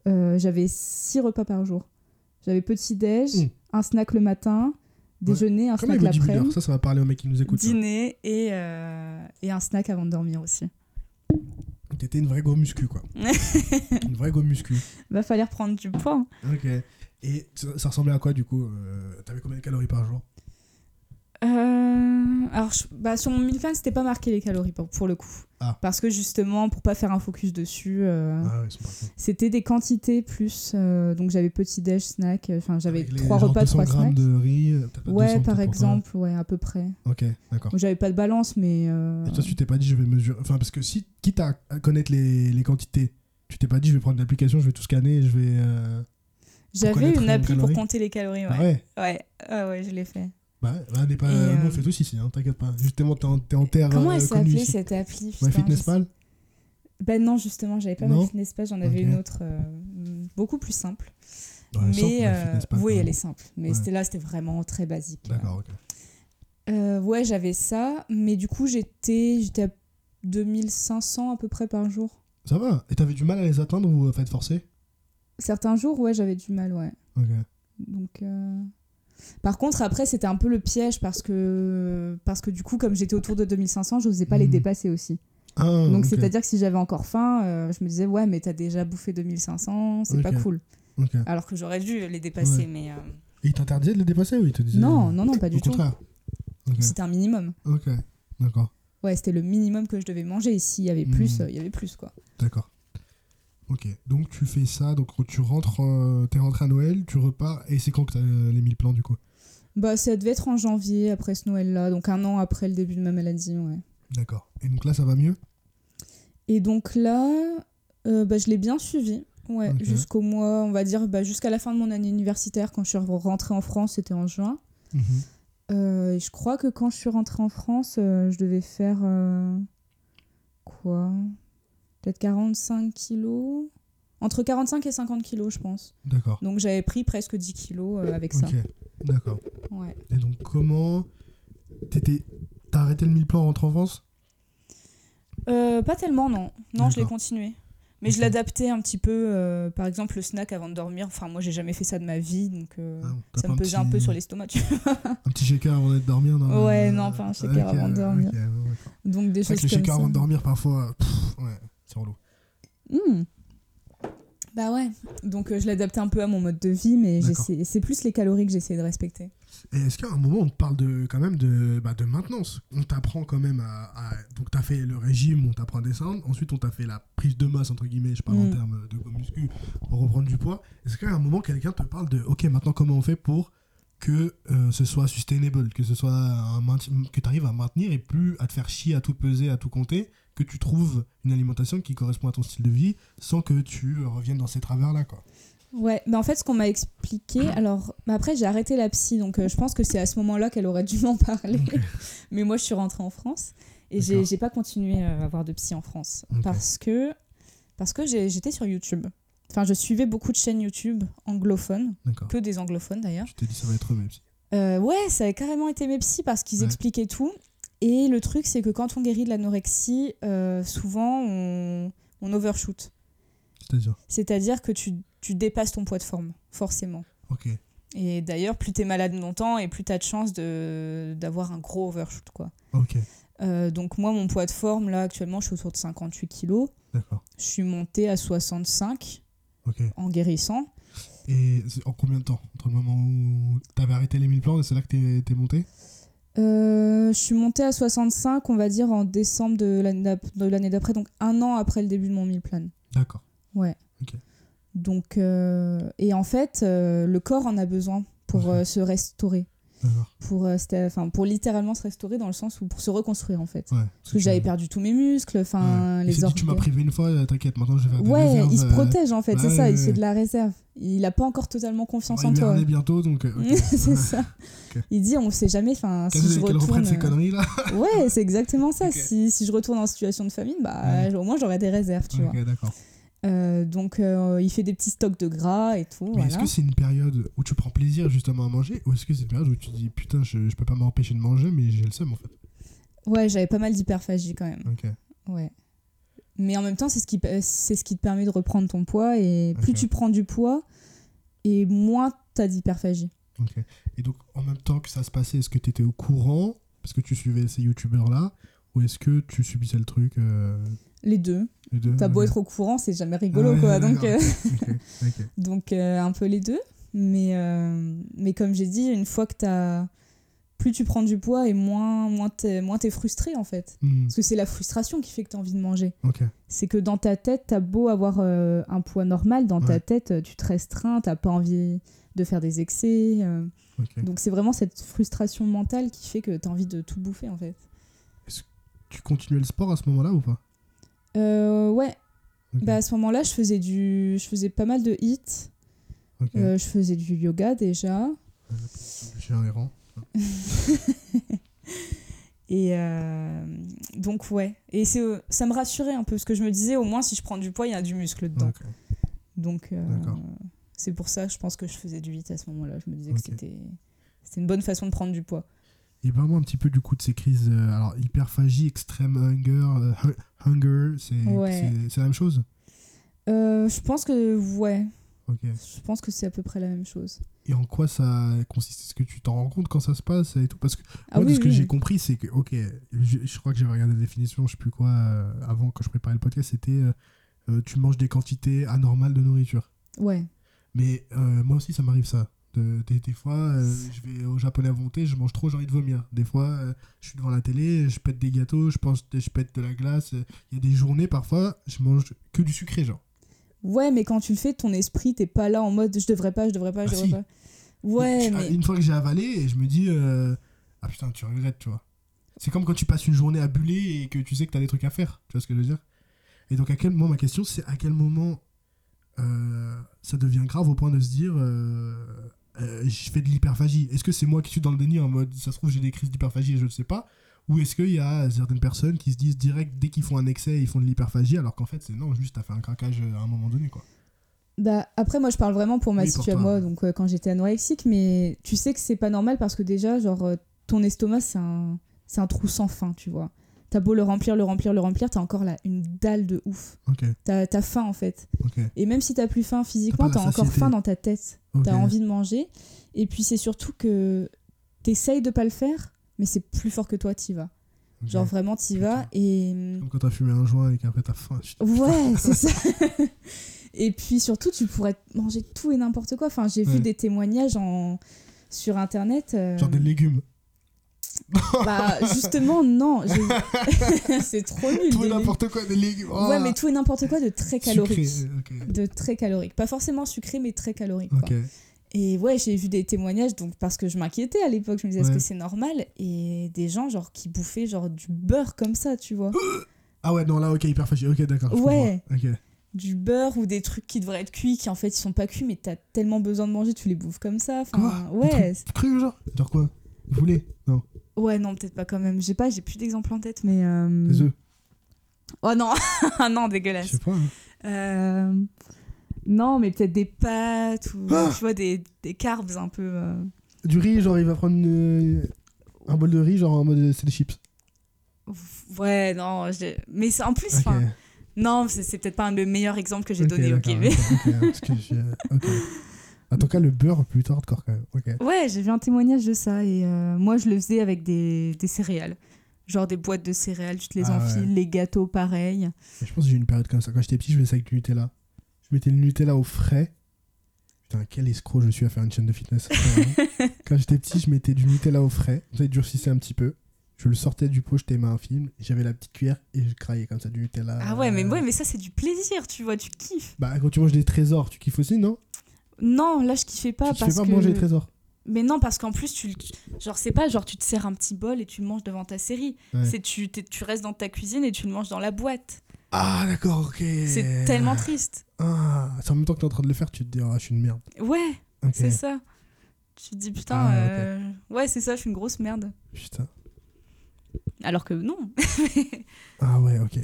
J'avais six repas par jour. J'avais petit-déj, Mhm. un snack le matin, déjeuner, un Comme snack l'après-midi, ça, ça va parler aux mecs qui nous écoutent. dîner et, euh, et un snack avant de dormir aussi. T'étais une vraie go muscu, quoi. une vraie go muscu. Va falloir prendre du poids. hein. Ok. Et ça, ça ressemblait à quoi, du coup euh, T'avais combien de calories par jour? Euh, alors, je- bah, sur mon meal plan, c'était pas marqué les calories pour, pour le coup. Ah. Parce que justement, pour pas faire un focus dessus, euh, Ah ouais, c'était des quantités plus. euh, donc j'avais petit déj, snack. euh, Enfin, j'avais trois repas, 200 trois grammes snacks. de riz. peut-être pas 200 Ouais, par exemple, ouais, à peu près. Ok, d'accord. Donc, J'avais pas de balance, mais. Et toi, tu t'es pas dit, je vais mesurer. Enfin, parce que si, quitte à connaître les, les quantités, tu t'es pas dit, je vais prendre l'application, je vais tout scanner, je vais. J'avais une appli pour compter les calories, Ah ouais? ouais. Ouais, ah ouais, je l'ai fait. Bah, bah, n'est pas. Euh, Nous, on fait tous ici, hein, t'inquiète pas. Justement, t'es en, t'es en terre. Comment euh, elle connue s'appelait cette appli My Fitness Pal Ben non, justement, j'avais pas Non ma fitness page, j'en avais une autre euh, beaucoup plus simple. Ouais, simple, mais euh, Fitness Pal, oui, elle est simple. Mais Ouais. c'était là, c'était vraiment très basique. D'accord, ok. Euh, ouais, j'avais ça, mais du coup, j'étais j'étais à 2500 à peu près par jour. Ça va? Et t'avais du mal à les atteindre ou euh, faites forcer Certains jours, ouais, j'avais du mal, ouais. Ok. Donc, euh, Par contre, après, c'était un peu le piège parce que, parce que du coup, comme j'étais autour de 2500, je n'osais pas les Mhm. dépasser aussi. Ah, Donc, c'est-à-dire que si j'avais encore faim, euh, je me disais, ouais, mais t'as déjà bouffé 2500, c'est pas cool. Alors que j'aurais dû les dépasser, Ouais. mais euh, Et il t'interdisait de les dépasser ou il te disait non, non, non, pas du Au tout. contraire. C'était un minimum. Ok. D'accord. Ouais, c'était le minimum que je devais manger. Et s'il y avait plus, Mhm. euh, il y avait plus, quoi. D'accord. Ok. Donc tu fais ça, donc tu rentres, euh, t'es rentré à Noël, tu repars, et c'est quand que t'as euh, les 1000 plans du coup? Bah, ça devait être en janvier, après ce Noël-là, donc un an après le début de ma maladie, ouais. D'accord. Et donc là, ça va mieux? Et donc là, euh, bah, je l'ai bien suivi. Ouais, jusqu'au mois, on va dire, bah, jusqu'à la fin de mon année universitaire, quand je suis rentrée en France, c'était en juin. Mhm. Euh, et je crois que quand je suis rentrée en France, je devais faire. quoi? Peut-être 45 kilos Entre 45 et 50 kilos, je pense. D'accord. Donc j'avais pris presque 10 kilos euh, avec ça. Ok. D'accord. Ouais. Et donc comment t'étais... T'as arrêté le 1000 plans en rentrant en France Euh, pas tellement, non. Non, je l'ai continué. Mais Ok. je l'adaptais un petit peu. euh, par exemple, le snack avant de dormir. Enfin, moi, j'ai jamais fait ça de ma vie, donc euh, Ah, ça me pesait un petit- peu sur l'estomac. tu vois. Un petit shaker avant d'aller dormir non? Ouais, non, pas un shaker avant de dormir. ok, ouais, ouais. Donc des choses que le comme shaker ça. avant de dormir, parfois, pff, ouais, c'est relou. Hmm. Bah ouais. Donc euh, je l'adaptais un peu à mon mode de vie, mais j'essaie- c'est plus les calories que j'essayais de respecter. Est-ce qu'à un moment, on te parle de, quand même de, bah, de maintenance? On t'apprend quand même à, à- Donc, t'as fait le régime, on t'apprend à descendre. Ensuite, on t'a fait la prise de masse, entre guillemets, je parle en Mm. termes de muscu, pour reprendre du poids. Est-ce qu'à un moment, quelqu'un te parle de Ok, maintenant, comment on fait pour que euh, ce soit sustainable, que ce soit un que tu arrives à maintenir et plus à te faire chier, à tout peser, à tout compter, que tu trouves une alimentation qui correspond à ton style de vie sans que tu reviennes dans ces travers-là, quoi. Ouais, mais en fait, ce qu'on m'a expliqué, alors bah après j'ai arrêté la psy, donc euh, je pense que c'est à ce moment-là qu'elle aurait dû m'en parler. Mais moi, je suis rentrée en France et j'ai j'ai pas continué euh, à avoir de psy en France parce que parce que j'ai- j'étais sur YouTube. Enfin, je suivais beaucoup de chaînes YouTube anglophones, D'accord. que des anglophones d'ailleurs. Tu t'es dit, ça va être même si. Euh, ouais, ça a carrément été mes psys parce qu'ils Ouais. expliquaient tout. Et le truc, c'est que quand on guérit de l'anorexie, euh, souvent on, on overshoot. C'est-à-dire C'est-à-dire que tu, tu dépasses ton poids de forme, forcément. Ok. Et d'ailleurs, plus t'es malade longtemps et plus t'as de chances de- d'avoir un gros overshoot. Quoi. Ok. Euh, donc moi, mon poids de forme, là, actuellement, je suis autour de 58 kilos. D'accord. Je suis montée à 65 Ok. en guérissant. Et en combien de temps? Entre le moment où t'avais arrêté les 1000 plans et c'est là que t'es, t'es monté? Euh, je suis montée à 65, on va dire, en décembre de l'année d'après, donc un an après le début de mon meal plan. D'accord. Ouais. Donc, euh, et en fait, euh, le corps en a besoin pour se restaurer. D'accord. Pour, euh, pour littéralement se restaurer dans le sens où pour se reconstruire en fait. Ouais. Parce que j'avais perdu tous mes muscles, enfin Ouais. Il les dit, tu m'as organes. privé une fois, euh, t'inquiète, maintenant je vais Ouais, réserves, il se euh, protège en fait, c'est ça, il fait de la réserve. Il a pas encore totalement confiance en toi. hiberner bientôt, donc... euh, c'est ça. Il dit, on sait jamais, enfin, si je retourne. ces conneries là Ouais, c'est exactement ça. Si, si je retourne en situation de famine, bah, au moins j'aurai des réserves, tu vois. Euh, donc, euh, il fait des petits stocks de gras et tout. Mais voilà. est-ce que c'est une période où tu prends plaisir justement à manger ou est-ce que c'est une période où tu dis putain, je, je peux pas m'empêcher de manger, mais j'ai le seum en fait? Ouais, j'avais pas mal d'hyperphagie quand même. Ok. Ouais. Mais en même temps, c'est ce, qui, c'est ce qui te permet de reprendre ton poids. Et plus tu prends du poids, et moins t'as d'hyperphagie. Ok. Et donc, en même temps que ça se passait, est-ce que tu étais au courant parce que tu suivais ces youtubeurs-là Ou est-ce que tu subissais le truc euh, Les deux. les deux T'as beau être au courant, c'est jamais rigolo, Ouais, quoi. Donc, euh, donc euh, un peu les deux. Mais, euh, mais comme j'ai dit, une fois que t'as plus tu prends du poids et moins, moins t'es moins frustré en fait. Hmm, Parce que c'est la frustration qui fait que t'as envie de manger. C'est que dans ta tête, t'as beau avoir un poids normal, dans ta tête, tu te restreins, t'as pas envie de faire des excès. donc c'est vraiment cette frustration mentale qui fait que t'as envie de tout bouffer en fait. Tu continuais le sport à ce moment-là ou pas? Euh, ouais, bah à ce moment-là, je faisais du, je faisais pas mal de hits. Euh, je faisais du yoga déjà. J'ai un errant. Et euh, donc ouais, et c'est ça me rassurait un peu parce que je me disais au moins si je prends du poids, il y a du muscle dedans. Donc euh, c'est pour ça je pense que je faisais du 8 à ce moment-là. Je me disais que c'était c'était une bonne façon de prendre du poids. Et parle-moi un petit peu du coup de ces crises. euh, alors, hyperphagie, extrême hunger, euh, hu- hunger, c'est Ouais. la même chose? Euh, je pense que ouais, je pense que c'est à peu près la même chose. Et en quoi ça consiste? Est-ce que tu t'en rends compte quand ça se passe et tout? Parce que Ah moi, de ce que oui. j'ai compris, c'est que, ok, je, je crois que j'avais regardé la définition, je sais plus quoi, avant quand je préparais le podcast, c'était tu manges des quantités anormales de nourriture. Ouais. Mais moi aussi, ça m'arrive ça. De- des, des fois, euh, je vais au japonais à volonté, je mange trop, j'ai envie de vomir. Des fois, euh, je suis devant la télé, je pète des gâteaux, je, pense, je pète de la glace. Il y a des journées, parfois, je mange que du sucré, genre. Ouais, mais quand tu le fais, ton esprit, t'es pas là en mode je devrais pas, je devrais pas, je Ah, devrais si. pas. Ouais, mais Une fois que j'ai avalé, et je me dis, euh, ah putain, tu regrettes, tu vois. C'est comme quand tu passes une journée à buller et que tu sais que t'as des trucs à faire, tu vois ce que je veux dire? Et donc, à quel moment, ma question, c'est à quel moment euh, ça devient grave au point de se dire, euh, euh, je fais de l'hyperphagie Est-ce que c'est moi qui suis dans le déni en mode, ça se trouve, j'ai des crises d'hyperphagie et je ne sais pas? Ou est-ce qu'il y a certaines personnes qui se disent direct, dès qu'ils font un excès, ils font de l'hyperphagie, alors qu'en fait, c'est non, juste t'as fait un craquage à un moment donné, quoi. Bah, après, moi, je parle vraiment pour ma Oui, situation, moi, donc euh, quand j'étais anorexique, mais tu sais que c'est pas normal parce que déjà, genre, euh, ton estomac, c'est un, c'est un trou sans fin, tu vois. T'as beau le remplir, le remplir, le remplir, t'as encore là une dalle de ouf. T'as as faim, en fait. Et même si t'as plus faim physiquement, T'as encore faim dans ta tête. T'as envie de manger. Et puis, c'est surtout que t'essayes de pas le faire, mais c'est plus fort que toi, t'y vas. Genre, vraiment, t'y vas et. Comme quand t'as fumé un joint et qu'après t'as faim. Ouais, c'est ça. et puis surtout, tu pourrais manger tout et n'importe quoi. Enfin, j'ai Ouais. vu des témoignages en... sur internet. euh, Genre des légumes. Bah, justement, non. j'ai- c'est trop nul. Tout et des- n'importe quoi, des légumes. Ouais, Oh, mais tout et n'importe quoi de très sucré, calorique. ok. De très calorique. Pas forcément sucré, mais très calorique. quoi. Ok. Et ouais, j'ai vu des témoignages, donc parce que je m'inquiétais à l'époque, je me disais, est-ce Ouais. que c'est normal? Et des gens, genre, qui bouffaient genre du beurre comme ça, tu vois. Ah ouais, non, là, ok, hyperphagie. Ok, d'accord. je Ouais. comprends. Ok. du beurre ou des trucs qui devraient être cuits qui en fait ils sont pas cuits mais t'as tellement besoin de manger tu les bouffes comme ça enfin Quoi? Ouais Cru, genre? Genre quoi? Vous voulez? Non. Ouais non peut-être pas quand même j'ai pas j'ai plus d'exemples en tête mais euh, Des œufs oh non ah non Je dégueulasse sais pas. hein. Euh, non mais peut-être des pâtes ou Ah tu vois des, des carbs un peu euh, Du riz, genre, il va prendre une- un bol de riz, genre en mode c'est des chips. ouais non mais c'est- en plus Ok. enfin non c'est peut-être pas un des meilleurs exemples que j'ai Ok, donné ok mais ok, En tout cas, le beurre, plutôt hardcore quand même. Ouais, j'ai vu un témoignage de ça et euh, moi je le faisais avec des, des céréales. Genre des boîtes de céréales, tu te les Ah enfiles, ouais. les gâteaux pareil. Et je pense que j'ai eu une période comme ça. Quand j'étais petit, je faisais ça avec du Nutella. Je mettais le Nutella au frais. Putain, quel escroc je suis à faire une chaîne de fitness. Quand j'étais petit, je mettais du Nutella au frais. Ça durcissait un petit peu. Je le sortais du pot, je t'aimais un film. J'avais la petite cuillère et je craillais comme ça du Nutella. Ah ouais, mais ouais, mais ça c'est du plaisir, tu vois, tu kiffes. Bah, quand tu manges des trésors, tu kiffes aussi, non? Non, là je kiffais pas Tu parce fais pas que manger les trésors. Mais non, parce qu'en plus tu le- genre c'est pas genre tu te sers un petit bol et tu le manges devant ta série. Ouais. C'est tu tu restes dans ta cuisine et tu le manges dans la boîte. Ah, d'accord, ok. C'est tellement triste. Ah, c'est en même temps que t'es en train de le faire, tu te dis, ah, je suis une merde. Ouais, c'est ça. Tu te dis putain Ah, euh, ouais, c'est ça, je suis une grosse merde. Putain. Alors que non. Ah ouais, ok.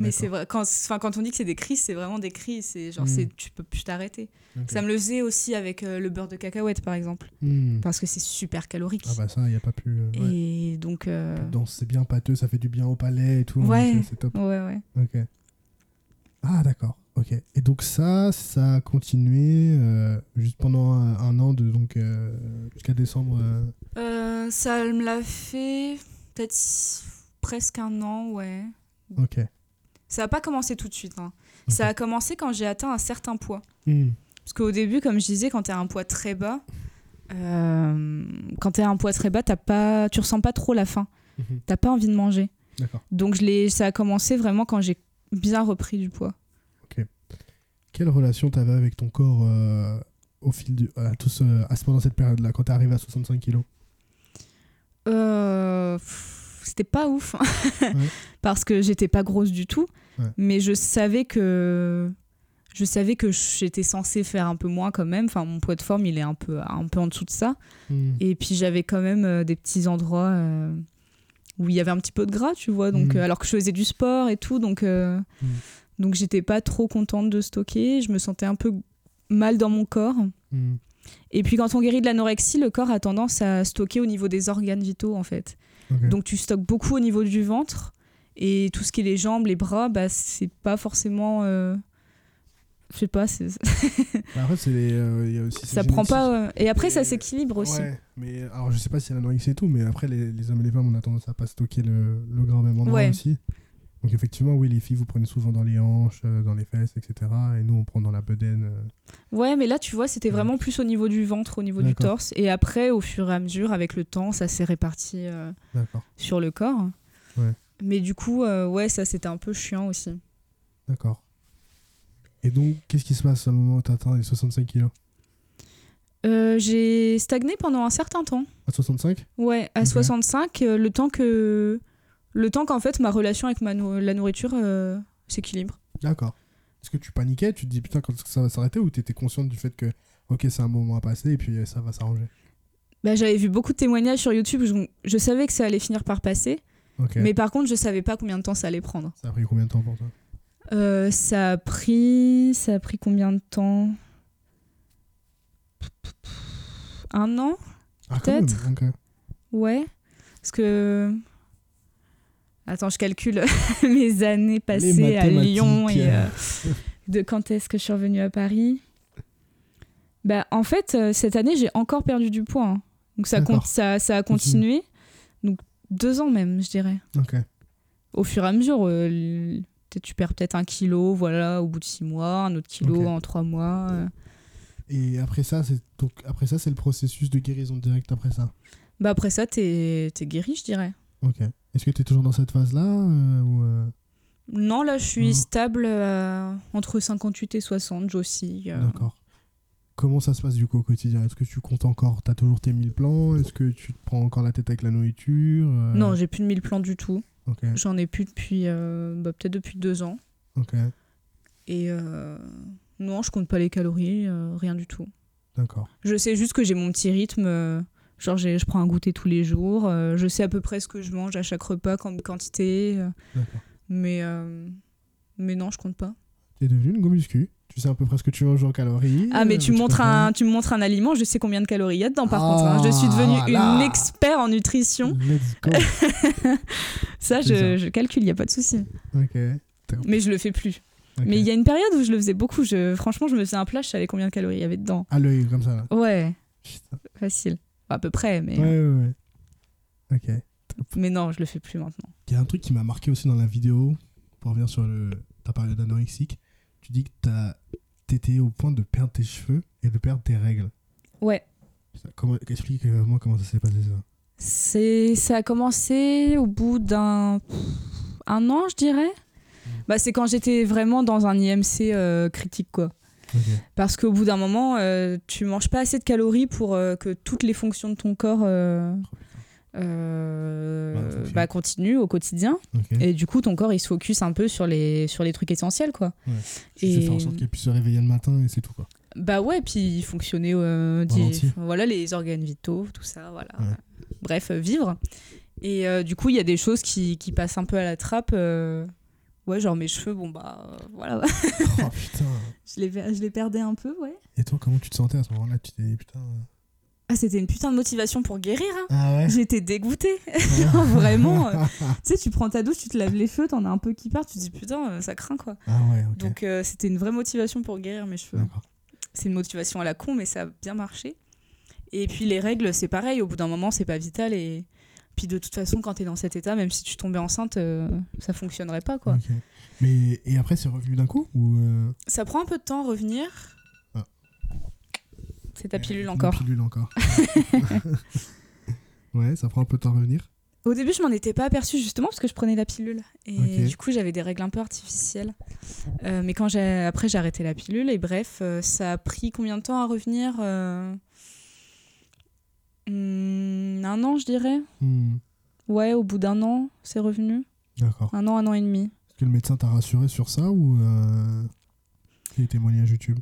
Mais c'est vrai, quand, enfin, quand on dit que c'est des crises, c'est vraiment des crises. C'est genre, Mm. c'est, tu peux plus t'arrêter. Ça me le faisait aussi avec euh, le beurre de cacahuète, par exemple. Hmm. Parce que c'est super calorique. Ah bah ça, il n'y a pas plus... euh, ouais. Et donc. euh, c'est bien pâteux, ça fait du bien au palais et tout. Ouais. c'est- top. Ouais, ouais. Ok. Ah d'accord. Ok. Et donc ça, ça a continué juste pendant un, un an de donc jusqu'à décembre. ça me l'a fait peut-être presque un an, ouais. Ok. Ça n'a pas commencé tout de suite. hein. Ok. Ça a commencé quand j'ai atteint un certain poids. Hmm. Parce qu'au début, comme je disais, quand tu as un poids très bas, euh, quand t'es à un poids très bas, t'as pas, tu ressens pas trop la faim. Mhm. T'as pas envie de manger. Donc je ça a commencé vraiment quand j'ai bien repris du poids. Quelle relation t'avais avec ton corps euh, au fil du. tout ce- à ce- pendant cette période-là, quand t'es arrivé à 65 kilos? Euh, c'était pas ouf Ouais. parce que j'étais pas grosse du tout, Ouais. mais je savais que je savais que j'étais censée faire un peu moins quand même. Enfin, mon poids de forme il est un peu un peu en dessous de ça. Hmm. Et puis j'avais quand même euh, des petits endroits euh, où il y avait un petit peu de gras, tu vois. Donc Mhm. euh, alors que je faisais du sport et tout, donc euh, Mhm. donc j'étais pas trop contente de stocker. Je me sentais un peu mal dans mon corps. Hmm. Et puis quand on guérit de l'anorexie, le corps a tendance à stocker au niveau des organes vitaux en fait. Donc tu stockes beaucoup au niveau du ventre et tout ce qui est les jambes, les bras, bah c'est pas forcément. euh, Je sais pas, c'est- Bah, Après, c'est. euh, il y a aussi ça prend pas. euh, Et après, ça s'équilibre aussi. Ouais, mais alors je sais pas si c'est l'anorexie et tout, mais après les, les hommes et les femmes on a tendance à pas stocker le, le gras au même endroit Ouais. aussi. Donc effectivement, oui, les filles vous prenez souvent dans les hanches, euh, dans les fesses, etc. Et nous on prend dans la bedaine. euh. Ouais, mais là, tu vois, c'était vraiment plus au niveau du ventre, au niveau du torse. Et après, au fur et à mesure, avec le temps, ça s'est réparti euh, sur le corps. Ouais. Mais du coup, euh, ouais, ça c'était un peu chiant aussi. d'accord. Et donc, qu'est-ce qui se passe au moment où tu atteins les 65 kilos? Euh, j'ai stagné pendant un certain temps. À 65 Ouais, à Ok. 65, euh, le temps que. Le temps qu'en fait ma relation avec ma la nourriture euh, s'équilibre. D'accord. Est-ce que tu paniquais Tu te dis putain, quand est-ce que ça va s'arrêter Ou tu étais consciente du fait que, ok, c'est un moment à passer et puis euh, ça va s'arranger? Bah, J'avais vu beaucoup de témoignages sur YouTube, je, je savais que ça allait finir par passer, mais par contre je savais pas combien de temps ça allait prendre. Ça a pris combien de temps pour toi? Euh, ça a pris. Ça a pris combien de temps? Un an Ah, Peut-être? ok. Ouais. Parce que. Attends, je calcule mes années passées à Lyon et euh, de quand est-ce que je suis revenue à Paris. Bah, en fait, euh, cette année, j'ai encore perdu du poids. hein. Donc ça, compte, ça, ça a continué. Donc deux ans même, je dirais. Ok. Au fur et à mesure, euh, tu perds peut-être un kilo, voilà, au bout de six mois, un autre kilo en trois mois. euh. Et après ça, c'est donc après ça, c'est le processus de guérison directe après ça. Bah après ça, t'es es guéri, je dirais. Ok. Est-ce que tu es toujours dans cette phase-là euh, ou euh, Non, là, je suis stable euh, entre 58 et 60, j'oscille. D'accord. Comment ça se passe du coup au quotidien? Est-ce que tu comptes encore T'as toujours tes 1000 plans? Est-ce que tu te prends encore la tête avec la nourriture Non, j'ai plus de 1000 plans du tout. Ok. J'en ai plus depuis bah, peut-être depuis deux ans. Ok. Et non, je compte pas les calories, rien du tout. D'accord. Je sais juste que j'ai mon petit rythme. Genre, je prends un goûter tous les jours. euh, je sais à peu près ce que je mange à chaque repas, comme quantité. euh, mais, euh, mais non, je compte pas. Tu es devenu une go muscu. Tu sais à peu près ce que tu manges en calories. Ah, mais tu me, montres un, tu me montres un aliment, je sais combien de calories il y a dedans, par Ah, contre. hein. Je suis devenue voilà. une expert en nutrition. Let's go. Ça, je, je calcule, il n'y a pas de souci. Mais je le fais plus. Mais il y a une période où je le faisais beaucoup. Je, franchement, je me faisais un plat, je savais combien de calories il y avait dedans. À l'œil, comme ça là. Ouais, Putain. facile. À peu près, mais, Ouais, ouais, ouais. Ok. mais non, je le fais plus maintenant. Il y a un truc qui m'a marqué aussi dans la vidéo, pour revenir sur le, ta période anorexique. Tu dis que t'as- t'étais au point de perdre tes cheveux et de perdre tes règles. Ouais. Comment, Explique-moi comment ça s'est passé ça. C'est, ça a commencé au bout d'un un an, je dirais. Bah, c'est quand j'étais vraiment dans un IMC euh, critique, quoi. Parce qu'au bout d'un moment, euh, tu manges pas assez de calories pour euh, que toutes les fonctions de ton corps euh, euh, Ouais, fonctionnent. bah, continuent au quotidien. Et du coup, ton corps, il se focus un peu sur les, sur les trucs essentiels, quoi. Tu et- fais en sorte qu'elle puisse se réveiller le matin et c'est tout quoi. Bah ouais, puis fonctionner, euh, voilà, les organes vitaux, tout ça, voilà. Ouais. Bref, euh, vivre. Et euh, du coup, il y a des choses qui, qui passent un peu à la trappe. Euh, Ouais, genre mes cheveux, bon bah euh, voilà, oh putain. je les, je les perdais un peu, ouais. Et toi, comment tu te sentais à ce moment-là? Tu t'es dit putain. Ah, c'était une putain de motivation pour guérir, hein. Ah ouais? J'étais dégoûtée. Genre, vraiment. euh, tu sais, tu prends ta douche, tu te laves les cheveux, t'en as un peu qui part, tu te dis putain, euh, ça craint quoi. Ah ouais, ok. Donc euh, c'était une vraie motivation pour guérir mes cheveux. C'est une motivation à la con, mais ça a bien marché. Et puis les règles, c'est pareil, au bout d'un moment, c'est pas vital. Et puis de toute façon, quand t'es dans cet état, même si tu tombais enceinte, euh, ça fonctionnerait pas quoi. Mais et après c'est revenu d'un coup ou euh, Ça prend un peu de temps à revenir. Ah. C'est ta pilule encore. pilule encore. ouais, ça prend un peu de temps à revenir. Au début, je m'en étais pas aperçue justement parce que je prenais la pilule. Et du coup, j'avais des règles un peu artificielles. Euh, mais quand j'ai après, j'ai arrêté la pilule. Et bref, euh, ça a pris combien de temps à revenir Euh, hmm, Un an, je dirais. Hmm, Ouais, au bout d'un an, c'est revenu. D'accord. Un an, un an et demi. Est-ce que le médecin t'a rassuré sur ça ou euh, les témoignages YouTube?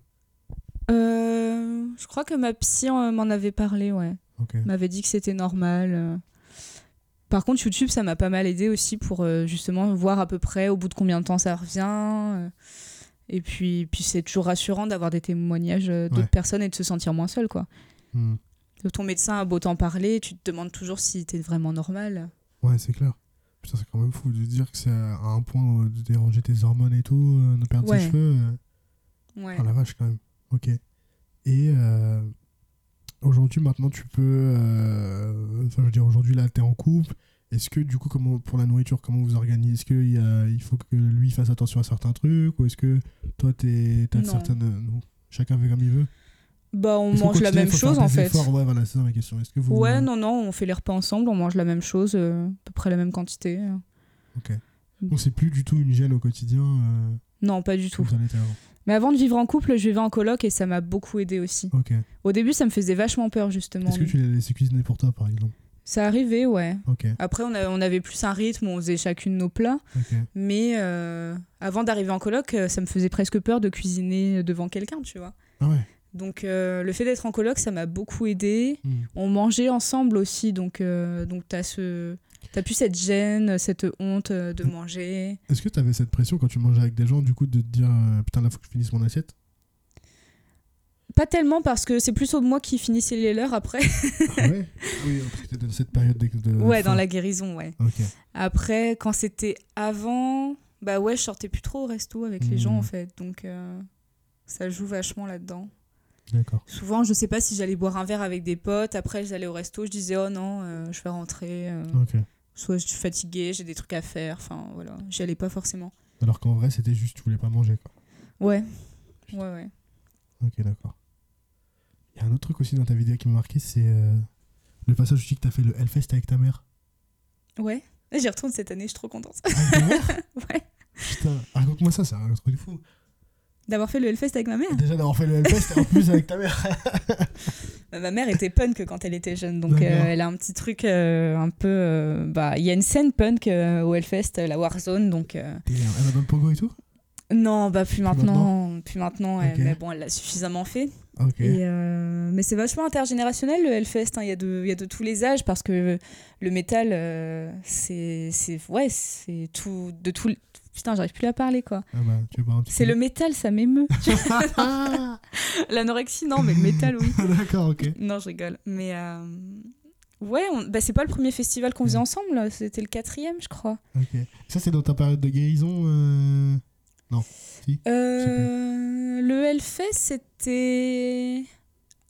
Euh, je crois que ma psy euh, m'en avait parlé, ouais. M'avait dit que c'était normal. euh. Par contre, YouTube, ça m'a pas mal aidé aussi pour euh, justement voir à peu près au bout de combien de temps ça revient. euh. Et puis, puis c'est toujours rassurant d'avoir des témoignages euh, d'autres Ouais. personnes et de se sentir moins seul, quoi. Hmm. Ton médecin a beau t'en parler, tu te demandes toujours si t'es vraiment normal. Ouais, c'est clair. Putain, c'est quand même fou de dire que c'est à un point de déranger tes hormones et tout, euh, de perdre Ouais. tes cheveux. euh. Ouais. Ah la vache, quand même. Ok. Et euh, aujourd'hui, maintenant, tu peux. euh, Enfin, je veux dire, aujourd'hui, là, t'es en couple. Est-ce que, du coup, comment, pour la nourriture, comment vous organisez? Est-ce qu'il il faut que lui fasse attention à certains trucs Ou est-ce que toi, t'es, t'as certaines. non. Chacun fait comme il veut? Bah, on mange la même chose en fait. Ouais, voilà, c'est ma question. Est-ce que vous. Ouais, non, non, on fait les repas ensemble, on mange la même chose, euh, à peu près la même quantité. Ok. Donc, c'est plus du tout une gêne au quotidien euh, Non, pas du tout. avant. Mais avant de vivre en couple, je vivais en coloc et ça m'a beaucoup aidé aussi. Ok. Au début, ça me faisait vachement peur, justement. Est-ce que tu l'as laissé cuisiner pour toi, par exemple? Ça arrivait, ouais. Ok. Après, on, a- on avait plus un rythme, on faisait chacune nos plats. Ok. Mais euh, avant d'arriver en coloc, ça me faisait presque peur de cuisiner devant quelqu'un, tu vois. Ah ouais. Donc, euh, le fait d'être en coloc, ça m'a beaucoup aidé. Hmm. On mangeait ensemble aussi, donc, euh, donc t'as ce... T'as plus cette gêne, cette honte euh, de manger. Est-ce que tu avais cette pression quand tu mangeais avec des gens, du coup, de te dire euh, putain, là, faut que je finisse mon assiette? Pas tellement parce que c'est plutôt moi qui finissais les leurs après. Ah ouais? Oui, parce que t'étais dans cette période de. de ouais, dans la guérison, ouais. Après, quand c'était avant, bah ouais, je sortais plus trop au resto avec les Mhm. gens en fait. Donc euh, ça joue vachement là-dedans. D'accord. Souvent, je sais pas si j'allais boire un verre avec des potes. Après, j'allais au resto, je disais oh non, euh, je vais rentrer. euh. Soit je suis fatiguée, j'ai des trucs à faire. Enfin voilà, j'y allais pas forcément. Alors qu'en vrai, c'était juste tu voulais pas manger, quoi. Ouais, ouais, ouais. Ok, d'accord. Il y a un autre truc aussi dans ta vidéo qui m'a marqué, c'est euh, le passage aussi que t'as fait le Hellfest avec ta mère. Ouais. J'y retourne cette année, je suis trop contente. Ta mère ouais. Putain, raconte-moi ça, c'est un truc de fou. D'avoir fait le Hellfest avec ma mère. Déjà d'avoir fait le Hellfest en plus avec ta mère. Bah, ma mère était punk quand elle était jeune, donc euh, elle a un petit truc euh, un peu. euh, bah, il y a une scène punk au Hellfest, la Warzone, donc. elle dans le pogo et tout? Non, bah plus maintenant. Plus maintenant, elle- mais bon, elle l'a suffisamment fait. Et, euh, mais c'est vachement intergénérationnel le Hellfest. hein. Il y, a de- il y a de tous les âges parce que le métal, euh, c'est ouais, c'est tout de tout. Putain, j'arrive plus à parler quoi. Ah bah, C'est le métal, ça m'émeut. L'anorexie, non, mais le métal, oui. D'accord, ok. Non, je rigole. Mais euh, ouais, on- bah, c'est pas le premier festival qu'on faisait ensemble. C'était le quatrième, je crois. Ok. Ça, c'est dans ta période de guérison euh, Euh, le Hellfest, c'était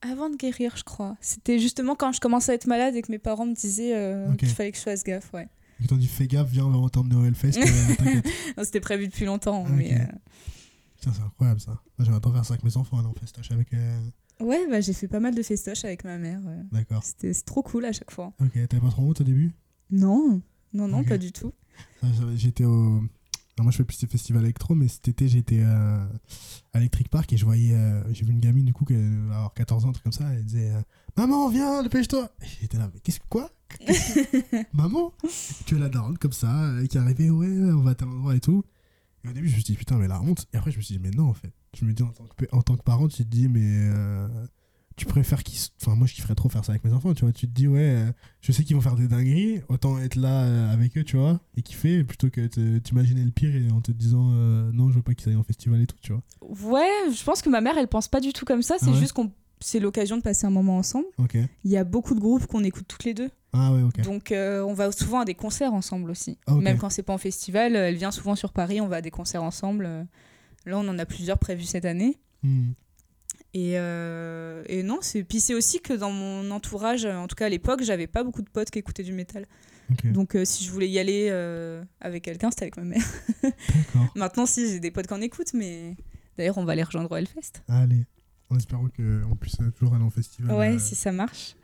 avant de guérir, je crois. C'était justement quand je commençais à être malade et que mes parents me disaient euh, Ok. qu'il fallait que je fasse gaffe. Ouais. Ils t'ont dit fais gaffe, viens, on va t'emmener au Hellfest. euh. Non, c'était prévu depuis longtemps. Ok. Mais, euh, Putain, c'est incroyable ça. J'aimerais trop faire ça avec mes enfants, aller en festoche avec. euh, Ouais, bah, j'ai fait pas mal de festoches avec ma mère. ouais. D'accord. C'était trop cool à chaque fois. Ok, t'avais pas trop honte au début? Non, non, non, pas du tout. J'étais au. Alors moi, je fais plus des festivals électro, mais cet été, j'étais euh, à Electric Park et je voyais. euh, J'ai vu une gamine, du coup, qui avait avoir 14 ans, un truc comme ça. Elle disait euh, Maman, viens, dépêche-toi Et J'étais là, mais qu'est-ce que quoi? Que- Maman Tu es la daronne comme ça, qui est arrivée, ouais, on va à tel endroit et tout. Et au début, je me suis dit, putain, mais la honte. Et après, je me suis dit, mais non, en fait. Je me dis, en tant que, en tant que parent, tu te dis, mais. euh, tu préfères qu'ils. Enfin, moi, je kifferais trop faire ça avec mes enfants, tu vois. Tu te dis, ouais, euh, je sais qu'ils vont faire des dingueries, autant être là euh, avec eux, tu vois, et kiffer, plutôt que t'imaginer le pire et en te disant, euh, non, je veux pas qu'ils aillent en festival et tout, tu vois. Ouais, je pense que ma mère, elle pense pas du tout comme ça. C'est Ah ouais juste qu'on c'est l'occasion de passer un moment ensemble. Il y a beaucoup de groupes qu'on écoute toutes les deux. Ah ouais, ok. Donc euh, on va souvent à des concerts ensemble aussi. Ah. Même quand c'est pas en festival, elle vient souvent sur Paris, on va à des concerts ensemble. Là, on en a plusieurs prévus cette année. Hmm. Et, euh, et non, c'est puis c'est aussi que dans mon entourage, en tout cas à l'époque, j'avais pas beaucoup de potes qui écoutaient du métal. Donc euh, si je voulais y aller euh, avec quelqu'un, c'était avec ma mère. D'accord. Maintenant, si j'ai des potes qui en écoutent, mais d'ailleurs, on va les rejoindre au Hellfest. Allez. En espérant qu'on puisse toujours aller en festival. Ouais, si ça marche.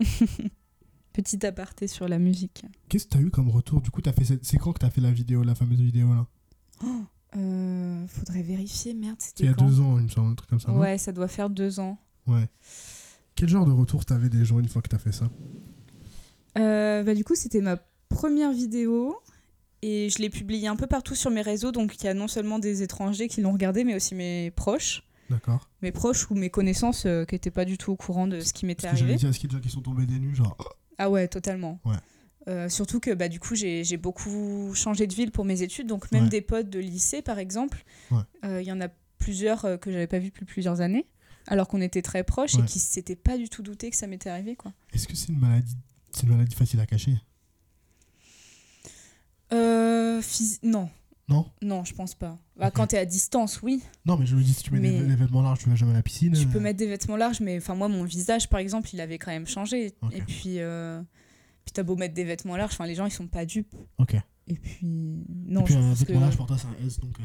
Petit aparté sur la musique. Qu'est-ce que t'as eu comme retour? Du coup, t'as fait cette... c'est quand que t'as fait la vidéo, la fameuse vidéo là? Euh, faudrait vérifier, merde, C'était il y a deux ans, il me semble, un truc comme ça. Ouais, ça doit faire deux ans. Ouais. Quel genre de retour t'avais des gens une fois que t'as fait ça? Euh, bah, du coup, c'était ma première vidéo et je l'ai publiée un peu partout sur mes réseaux. Donc, il y a non seulement des étrangers qui l'ont regardé, mais aussi mes proches. D'accord. Mes proches ou mes connaissances euh, qui n'étaient pas du tout au courant de ce qui m'était arrivé. dit à ce qu'il y a des gens qui sont tombés des nues, genre. Ah ouais, totalement. Ouais. Euh, surtout que bah, du coup, j'ai beaucoup changé de ville pour mes études. Donc, même Ouais. des potes de lycée, par exemple, Ouais. euh, il y en a plusieurs euh, que j'avais pas vu depuis plusieurs années. Alors qu'on était très proches Ouais. et qui s'étaient pas du tout douté que ça m'était arrivé. quoi. Est-ce que c'est une maladie C'est une maladie facile à cacher? Euh, phys- Non, Non? Non, je pense pas. Bah. Quand t'es à distance, oui. Non, mais je me dis, si tu mets des, Mais- des vêtements larges, tu vas jamais à la piscine. Tu peux mettre des vêtements larges, mais enfin moi, mon visage, par exemple, il avait quand même changé. Et puis, euh, puis t'as beau mettre des vêtements larges, enfin les gens, ils sont pas dupes. Ok. Et puis, non, Et puis je un vêtement que- large pour toi, c'est un S, donc. euh,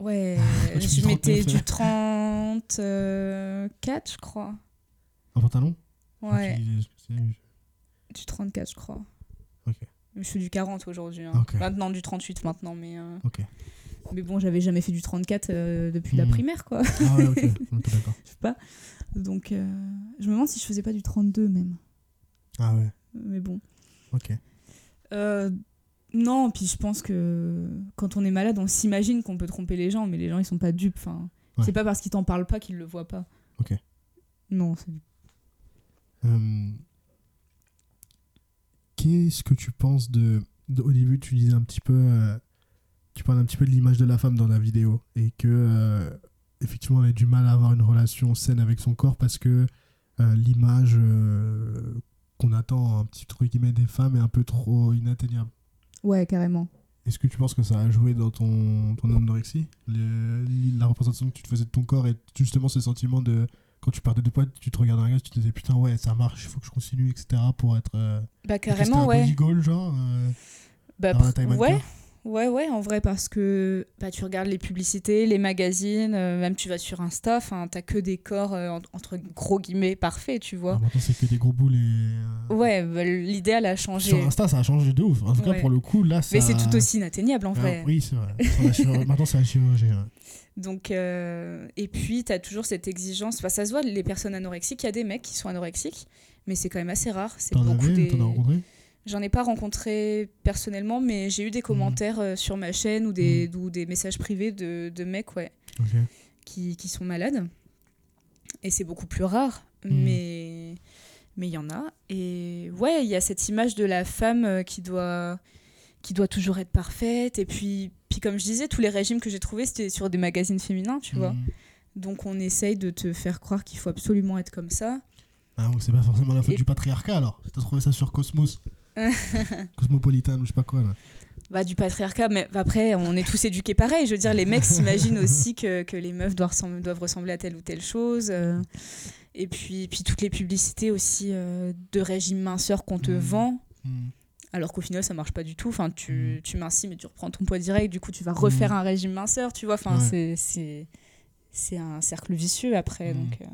Ouais, je mettais 39, du 34, je crois. Un pantalon? Ouais, Ok, c'est- du 34, je crois. Ok. Je suis du 40 aujourd'hui. hein. Maintenant, du 38 maintenant, mais, euh, Ok. mais bon, j'avais jamais fait du 34 euh, depuis la Hmm. primaire, quoi. Ah ouais, ok. D'accord. je sais pas. Donc, euh, je me demande si je faisais pas du 32 même. Ah ouais, Mais bon. ok. Euh, non, puis je pense que quand on est malade, on s'imagine qu'on peut tromper les gens, mais les gens ils sont pas dupes. Enfin, Ouais. c'est pas parce qu'ils t'en parlent pas qu'ils le voient pas. Ok. Non, c'est Euh, Qu'est-ce que tu penses de, de- Au début, tu disais un petit peu. euh, tu parles un petit peu de l'image de la femme dans la vidéo. Et que, euh, effectivement, on a du mal à avoir une relation saine avec son corps parce que l'image qu'on attend, un petit truc guillemets, des femmes est un peu trop inatteignable. Ouais, carrément. Est-ce que tu penses que ça a joué dans ton, ton anorexie Le- La représentation que tu te faisais de ton corps et justement ce sentiment de. Quand tu partais de poids, tu te regardais dans la glace, tu te disais putain, ouais, ça marche, il faut que je continue, etc. pour être. euh, Bah, carrément, un body goal, genre euh, Bah, ouais. Ouais, ouais, en vrai, parce que bah, tu regardes les publicités, les magazines, euh, même tu vas sur Insta, enfin, t'as que des corps, euh, en- entre gros guillemets, parfaits, tu Ah, vois. Maintenant, c'est que des gros boules et. euh, Ouais, bah, l'idéal a changé. Sur Insta, ça a changé de ouf. En tout cas, pour le coup, là, ça. Mais c'est tout aussi inatteignable en Ah, vrai. oui, c'est vrai. Maintenant, c'est la chirurgie. ouais. Donc, euh, et puis, tu as toujours cette exigence. Enfin, ça se voit, les personnes anorexiques, il y a des mecs qui sont anorexiques, mais c'est quand même assez rare. C'est T'en beaucoup avais des... J'en ai pas rencontré personnellement, mais j'ai eu des commentaires euh, sur ma chaîne ou des, ou des messages privés de, de mecs ouais, qui, qui sont malades. Et c'est beaucoup plus rare, Mhm. mais mais il y en a. Et ouais, il y a cette image de la femme euh, qui doit, qui doit toujours être parfaite. Et puis, puis comme je disais, tous les régimes que j'ai trouvés, c'était sur des magazines féminins, tu vois. Mhm. Donc on essaye de te faire croire qu'il faut absolument être comme ça. Ah, donc c'est pas forcément la faute Et- du patriarcat alors. T'as trouvé ça sur Cosmos? Cosmopolitan ou je sais pas quoi là. Bah, du patriarcat, mais après, on est tous éduqués pareil. Je veux dire, les mecs s'imaginent aussi que, que les meufs doivent ressembler, doivent ressembler à telle ou telle chose. euh. et puis, puis toutes les publicités aussi euh, de régime minceur qu'on te Mhm. vend, Mhm. alors qu'au final, ça marche pas du tout. Enfin, tu, Mhm. tu mincis, mais tu reprends ton poids direct. Du coup, tu vas refaire un régime minceur, tu vois. Enfin, Ouais. c'est- un cercle vicieux après. Mhm. Donc, euh,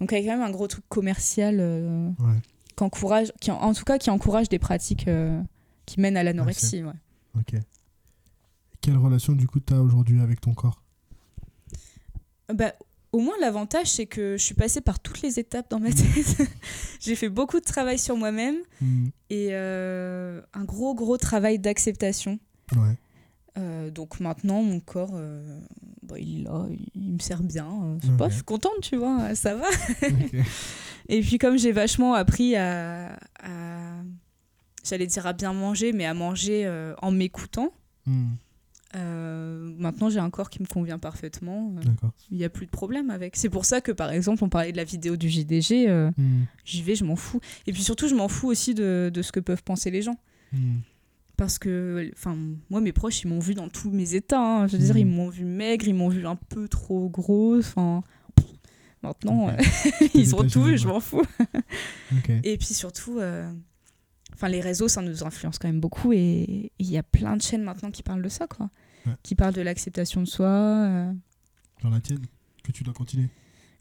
donc, il y a quand même un gros truc commercial euh, Ouais. Qui encourage, qui, en en tout cas, qui encourage des pratiques euh, qui mènent à l'anorexie. ouais. Ok. Quelle relation du coup t'as aujourd'hui avec ton corps? Bah, au moins, l'avantage, c'est que je suis passée par toutes les étapes dans ma tête. J'ai fait beaucoup de travail sur moi-même Mhm. et euh, un gros, gros travail d'acceptation. Ouais. Euh, donc maintenant, mon corps, euh, bah, il il, me sert bien. je sais pas, je suis contente, tu vois, ça va. Ok. Et puis, comme j'ai vachement appris à, à- j'allais dire à bien manger, mais à manger euh, en m'écoutant, Mhm. euh, maintenant j'ai un corps qui me convient parfaitement. euh. Il n'y a plus de problème avec. C'est pour ça que, par exemple, on parlait de la vidéo du JDG. euh, Mhm. J'y vais, je m'en fous. Et puis surtout, je m'en fous aussi de, de ce que peuvent penser les gens. Mhm. Parce que, enfin, moi, mes proches, ils m'ont vu dans tous mes états. hein. Je veux dire, ils m'ont vu maigre, ils m'ont vu un peu trop grosse. Enfin, maintenant, euh, ils ont tout, sur je m'en fous. Et puis surtout, euh, enfin, les réseaux, ça nous influence quand même beaucoup. Et il y a plein de chaînes maintenant qui parlent de ça, quoi. Ouais. Qui parlent de l'acceptation de soi. euh. Genre la tienne, que tu dois continuer.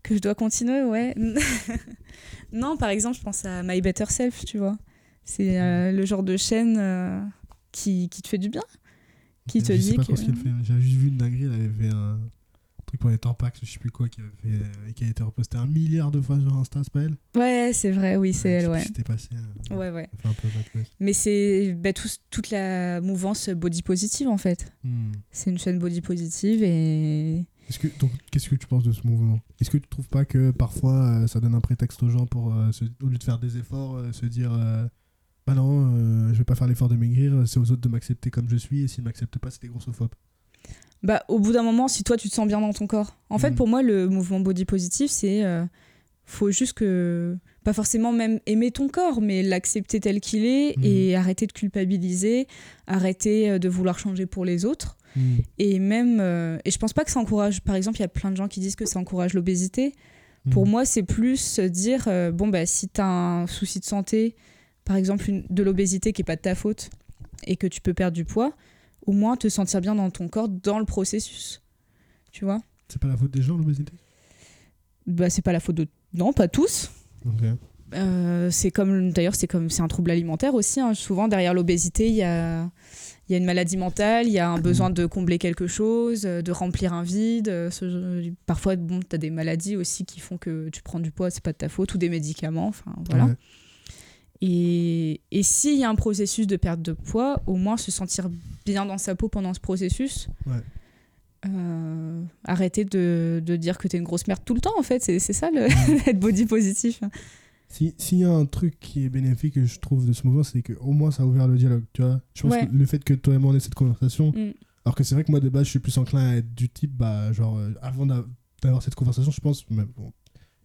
Que je dois continuer, ouais. non, par exemple, je pense à My Better Self, tu vois. C'est euh, le genre de chaîne euh, qui, qui te fait du bien. Qui te je sais pas que. trop ce qu'elle fait. J'avais juste vu une dinguerie, elle avait fait un truc pour les Tampax, je sais plus quoi, qui, avait fait, euh, qui a été reposté un milliard de fois sur Insta, c'est pas elle Ouais, c'est vrai, oui, c'est elle, ouais. C'était passé. euh, Ouais, ouais. un peu. Mais c'est bah, tout- toute la mouvance body positive, en fait. Hmm. C'est une chaîne body positive et. Est-ce que, donc, qu'est-ce que tu penses de ce mouvement? Est-ce que tu trouves pas que parfois euh, ça donne un prétexte aux gens pour, euh, se- au lieu de faire des efforts, se dire Bah non, je vais pas faire l'effort de maigrir, c'est aux autres de m'accepter comme je suis, et s'ils m'acceptent pas, c'est des grossophobes. Bah, au bout d'un moment, si toi tu te sens bien dans ton corps. En fait, Mm. pour moi, le mouvement body positive, c'est. euh, faut juste que. Pas forcément même aimer ton corps, mais l'accepter tel qu'il est Mm. et arrêter de culpabiliser, arrêter euh, de vouloir changer pour les autres. Hmm. Et même. euh, et je pense pas que ça encourage. Par exemple, il y a plein de gens qui disent que ça encourage l'obésité. Pour moi, c'est plus se dire euh, bon, bah, si tu as un souci de santé, par exemple une- de l'obésité qui est pas de ta faute et que tu peux perdre du poids, au moins te sentir bien dans ton corps dans le processus. Tu vois? C'est pas la faute des gens, l'obésité? Bah, C'est pas la faute de. Non, pas tous. Euh, c'est comme d'ailleurs c'est comme c'est un trouble alimentaire aussi hein. souvent derrière l'obésité il y a il y a une maladie mentale il y a un besoin de combler quelque chose euh, de remplir un vide euh, ce- parfois bon tu as des maladies aussi qui font que tu prends du poids c'est pas de ta faute ou des médicaments enfin voilà Ouais. Et, et s'il y a un processus de perte de poids au moins se sentir bien dans sa peau pendant ce processus Ouais. Euh, arrêter de, de dire que t'es une grosse merde tout le temps en fait c'est c'est ça le être body positif Si- S'il y a un truc qui est bénéfique, je trouve, de ce mouvement, c'est qu'au moins ça a ouvert le dialogue. Tu vois je pense Ouais. que le fait que toi et moi on ait cette conversation, Mm. alors que c'est vrai que moi de base je suis plus enclin à être du type, bah, genre, euh, avant d'a- d'avoir cette conversation, je pense, mais bon,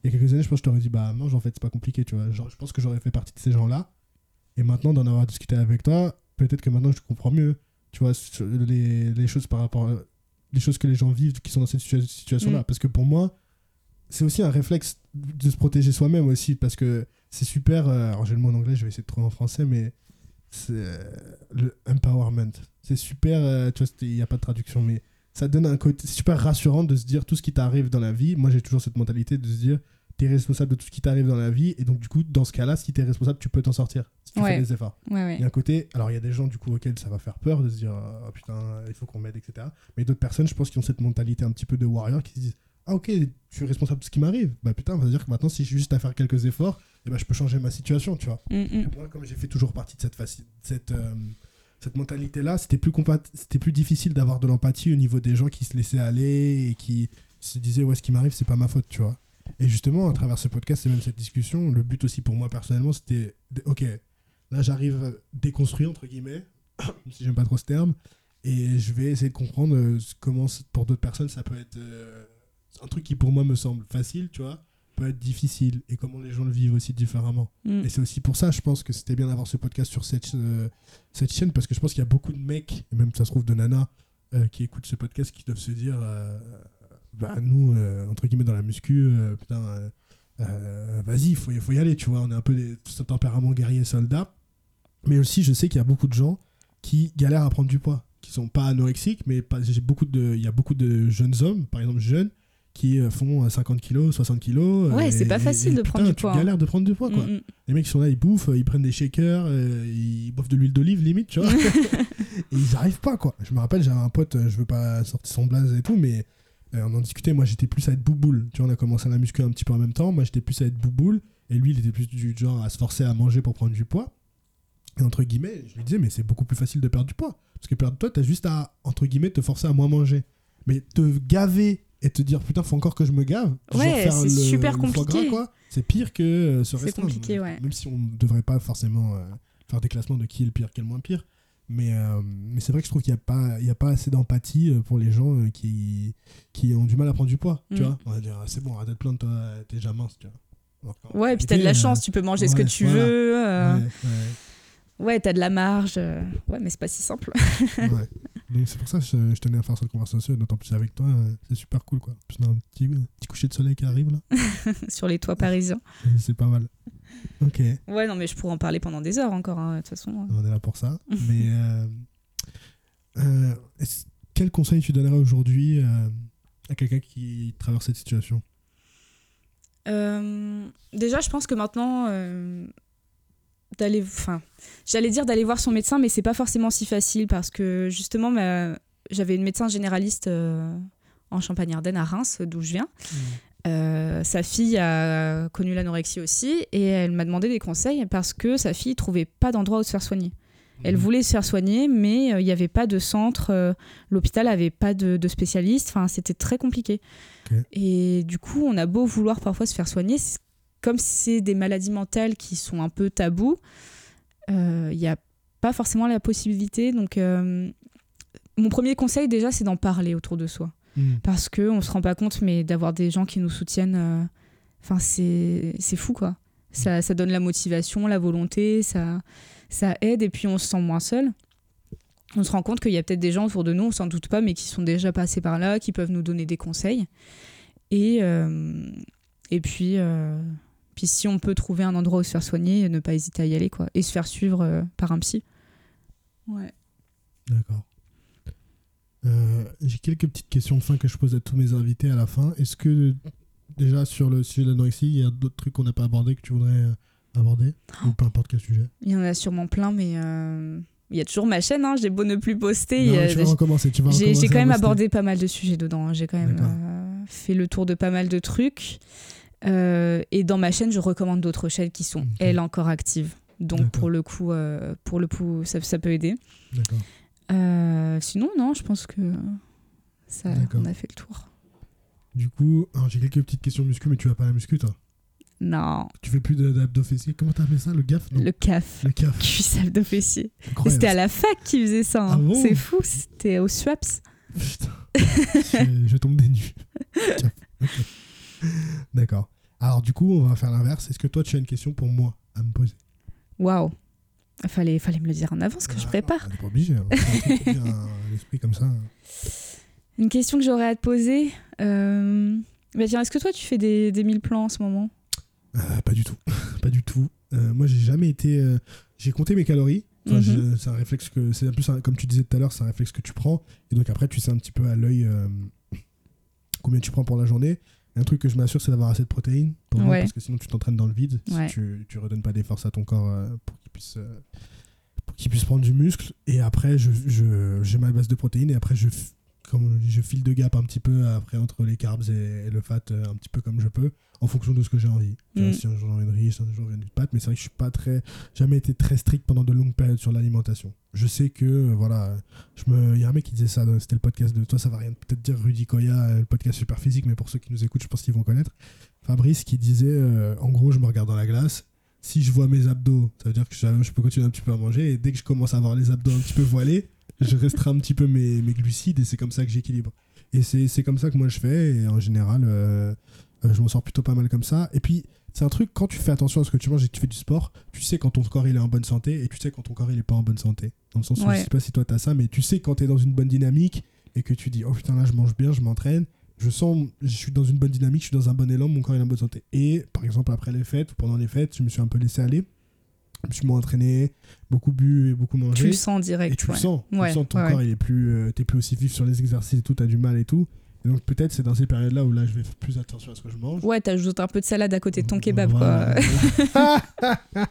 il y a quelques années, je pense que je t'aurais dit, bah, mange en fait, c'est pas compliqué, tu vois. Genre, je pense que j'aurais fait partie de ces gens-là. Et maintenant, d'en avoir discuté avec toi, peut-être que maintenant je comprends mieux, tu vois, les, les choses par rapport à. Les choses que les gens vivent qui sont dans cette situa- situation-là. Mm. Parce que pour moi, c'est aussi un réflexe de se protéger soi-même aussi. Parce que c'est super. euh, alors j'ai le mot en anglais, je vais essayer de trouver en français, mais c'est euh, le empowerment. C'est super. euh, tu vois, il n'y a pas de traduction, mais ça donne un côté. Super rassurant de se dire tout ce qui t'arrive dans la vie. Moi, j'ai toujours cette mentalité de se dire t'es responsable de tout ce qui t'arrive dans la vie. Et donc, du coup, dans ce cas-là, si t'es responsable, tu peux t'en sortir. Si tu Ouais. fais des efforts. ouais ouais Il y a un côté, alors il y a des gens du coup auxquels ça va faire peur de se dire oh, putain, il faut qu'on m'aide, etc. Mais d'autres personnes, je pense, qui ont cette mentalité un petit peu de warrior qui se disent ah ok, je suis responsable de ce qui m'arrive. Bah putain, ça veut dire que maintenant, si j'ai juste à faire quelques efforts, eh ben, je peux changer ma situation, tu vois. Mm, mm. Et moi, comme j'ai fait toujours partie de cette, faci- cette, euh, cette mentalité-là, c'était plus, plus difficile d'avoir de l'empathie au niveau des gens qui se laissaient aller et qui se disaient ouais, ce qui m'arrive, c'est pas ma faute, tu vois. Et justement, à travers ce podcast et même cette discussion, le but aussi pour moi personnellement, c'était ok, là j'arrive à déconstruire, entre guillemets, si j'aime pas trop ce terme, et je vais essayer de comprendre euh, comment, pour d'autres personnes, ça peut être euh, un truc qui pour moi me semble facile, tu vois, peut être difficile, et comment les gens le vivent aussi différemment. Mm. Et c'est aussi pour ça, je pense que c'était bien d'avoir ce podcast sur cette, euh, cette chaîne, parce que je pense qu'il y a beaucoup de mecs, et même ça se trouve de nanas, euh, qui écoutent ce podcast, qui doivent se dire, euh, bah nous, entre guillemets, dans la muscu, putain, vas-y, il faut, y- faut y aller, tu vois, on est un peu des, ce tempérament guerrier soldat. Mais aussi, je sais qu'il y a beaucoup de gens qui galèrent à prendre du poids, qui sont pas anorexiques, mais pas- beaucoup de, il y a beaucoup de jeunes hommes, par exemple jeunes, qui euh, font euh, 50 kilos, 60 kilos. Ouais, euh, c'est pas facile et de prendre du tu poids, hein. galères de prendre du poids, quoi. Mm, mm. Les mecs qui sont là, ils bouffent, ils prennent des shakers, euh, ils boivent de l'huile d'olive limite, tu vois. et ils arrivent pas, quoi. Je me rappelle, j'avais un pote, euh, je veux pas sortir son blaze et tout, mais euh, on en discutait. Moi, j'étais plus à être bouboule. Tu vois, on a commencé à la muscu un petit peu en même temps. Moi, j'étais plus à être bouboule. Et lui, il était plus du genre à se forcer à manger pour prendre du poids. Et entre guillemets, je lui disais, mais c'est beaucoup plus facile de perdre du poids. Parce que perdre du poids, t'as juste à, entre guillemets, te forcer à moins manger. Mais te gaver et te dire, putain, faut encore que je me gave. Ouais, c'est super compliqué. gras, quoi. C'est pire que euh, restreindre. compliqué, ouais. Même si on ne devrait pas forcément euh, faire des classements de qui est le pire, qui est le moins pire. Mais, euh, mais c'est vrai que je trouve qu'il n'y a, pas- il y a pas assez d'empathie euh, pour les gens qui, qui ont du mal à prendre du poids. Tu Mm. vois On va dire, c'est bon, arrête de te plaindre, toi, t'es déjà mince. Tu vois Alors Ouais, puis t'as de la chance, tu peux manger ce que tu voilà. veux. ouais, ouais. Ouais, t'as de la marge. Ouais, mais c'est pas si simple. Ouais. Donc c'est pour ça que je, je tenais à faire cette conversation, d'autant plus avec toi, euh, c'est super cool quoi. Puis on a un petit, un petit coucher de soleil qui arrive là, sur les toits parisiens. c'est pas mal. Ok, Ouais, non, mais je pourrais en parler pendant des heures encore, hein, de toute façon. on est là pour ça. Mais euh, euh, quel conseil tu donnerais aujourd'hui euh, à quelqu'un qui traverse cette situation? Euh, déjà, je pense que maintenant, euh, d'aller. Enfin, j'allais dire d'aller voir son médecin, mais c'est pas forcément si facile parce que justement, ma- j'avais une médecin généraliste euh, en Champagne-Ardenne à Reims, d'où je viens. Euh, sa fille a connu l'anorexie aussi et elle m'a demandé des conseils parce que sa fille trouvait pas d'endroit où se faire soigner. Elle Mhm. voulait se faire soigner, mais euh, il n'y avait pas de centre, l'hôpital avait pas de, de spécialiste, enfin c'était très compliqué. Et du coup, on a beau vouloir parfois se faire soigner, comme c'est des maladies mentales qui sont un peu tabous, euh, il n'y a pas forcément la possibilité. Donc, euh, mon premier conseil déjà, c'est d'en parler autour de soi Mhm. parce que on se rend pas compte mais d'avoir des gens qui nous soutiennent euh, enfin c'est c'est fou quoi ça, ça donne la motivation la volonté ça ça aide et puis on se sent moins seul on se rend compte qu'il y a peut-être des gens autour de nous on s'en doute pas mais qui sont déjà passés par là qui peuvent nous donner des conseils et euh, et puis euh, puis si on peut trouver un endroit où se faire soigner ne pas hésiter à y aller quoi et se faire suivre euh, par un psy ouais D'accord. Euh, J'ai quelques petites questions de fin que je pose à tous mes invités à la fin. Est-ce que, déjà, sur le sujet de l'anorexie, il y a d'autres trucs qu'on n'a pas abordés que tu voudrais euh, aborder Ou peu importe quel sujet? Il y en a sûrement plein mais euh, il y a toujours ma chaîne hein, j'ai beau ne plus poster J'ai quand même abordé pas mal de sujets dedans. hein. J'ai quand même euh, fait le tour de pas mal de trucs. Euh, et dans ma chaîne, je recommande d'autres chaînes qui sont, elles, encore actives. Donc pour le coup, euh, pour le coup ça, ça peut aider. Euh, sinon, non, je pense que ça, on a fait le tour. Du coup, j'ai quelques petites questions muscu, mais tu vas pas à la muscu, toi? Non, Tu fais plus d'abdos fessiers? Comment t'as appelé ça Le gaf? Non. le CAF, Le caf. cuissage de fessier. Incroyable. C'était à la fac qui faisait ça. hein. Ah bon? C'est fou, c'était au SWAPS. Putain. je, je tombe des nues. Tiens, ok. D'accord. Alors, du coup, on va faire l'inverse. Est-ce que toi, tu as une question pour moi à me poser? Waouh, fallait, fallait me le dire en avance que je Ah, prépare. On n'est pas obligé. Hein. L'esprit comme ça. Une question que j'aurais à te poser. Euh... Bah tiens, est-ce que toi tu fais des, des mille plans en ce moment? Euh, pas du tout. pas du tout. Euh, moi, j'ai jamais été. J'ai compté mes calories. Enfin, Mhm. C'est un réflexe que. C'est un peu comme tu disais tout à l'heure, c'est un réflexe que tu prends. Et donc après, tu sais un petit peu à l'œil combien tu prends pour la journée. Un truc que je m'assure, c'est d'avoir assez de protéines. Pour moi, Ouais. parce que sinon, tu t'entraînes dans le vide. Ouais. Si tu, tu redonnes pas des forces à ton corps euh, pour qu'il puisse. euh, pour qu'il puisse prendre du muscle. Et après, je, je, j'ai ma base de protéines. Et après, je, comme je file de gap un petit peu après entre les carbs et, et le fat, euh, un petit peu comme je peux, en fonction de ce que j'ai envie. Mm. si un jour j'ai envie de riz, si un jour j'ai envie de pâtes. Mais c'est vrai que je suis pas très. jamais été très strict pendant de longues périodes sur l'alimentation. Je sais que, euh, voilà, je me... il y a un mec qui disait ça, c'était le podcast de toi, ça va rien peut-être dire Rudy Koya, euh, le podcast super physique, mais pour ceux qui nous écoutent, je pense qu'ils vont connaître. Fabrice qui disait, euh, en gros, je me regarde dans la glace. Si je vois mes abdos, ça veut dire que je, je peux continuer un petit peu à manger. Et dès que je commence à avoir les abdos un petit peu voilés, je restreins un petit peu mes, mes glucides et c'est comme ça que j'équilibre. Et c'est comme ça que moi je fais. Et en général, euh, euh, je m'en sors plutôt pas mal comme ça. Et puis, c'est un truc, quand tu fais attention à ce que tu manges et que tu fais du sport, tu sais quand ton corps il est en bonne santé et tu sais quand ton corps il est pas en bonne santé. Dans le sens où Ouais. je sais pas si toi t'as ça, mais tu sais quand t'es dans une bonne dynamique et que tu dis oh putain là je mange bien, je m'entraîne, je sens, je suis dans une bonne dynamique, je suis dans un bon élan, mon corps il est en bonne santé. Et par exemple après les fêtes ou pendant les fêtes, je me suis un peu laissé aller. Je me suis moins entraîné, beaucoup bu et beaucoup mangé. Tu le sens direct. Et tu ouais. le sens. Tu Ouais, le sens, ton ouais, corps, il est plus, euh, t'es plus aussi vif sur les exercices et tout, t'as du mal et tout. Et donc peut-être c'est dans ces périodes-là où là je vais faire plus attention à ce que je mange. Ouais, t'ajoutes un peu de salade à côté de ton kebab, Voilà. quoi.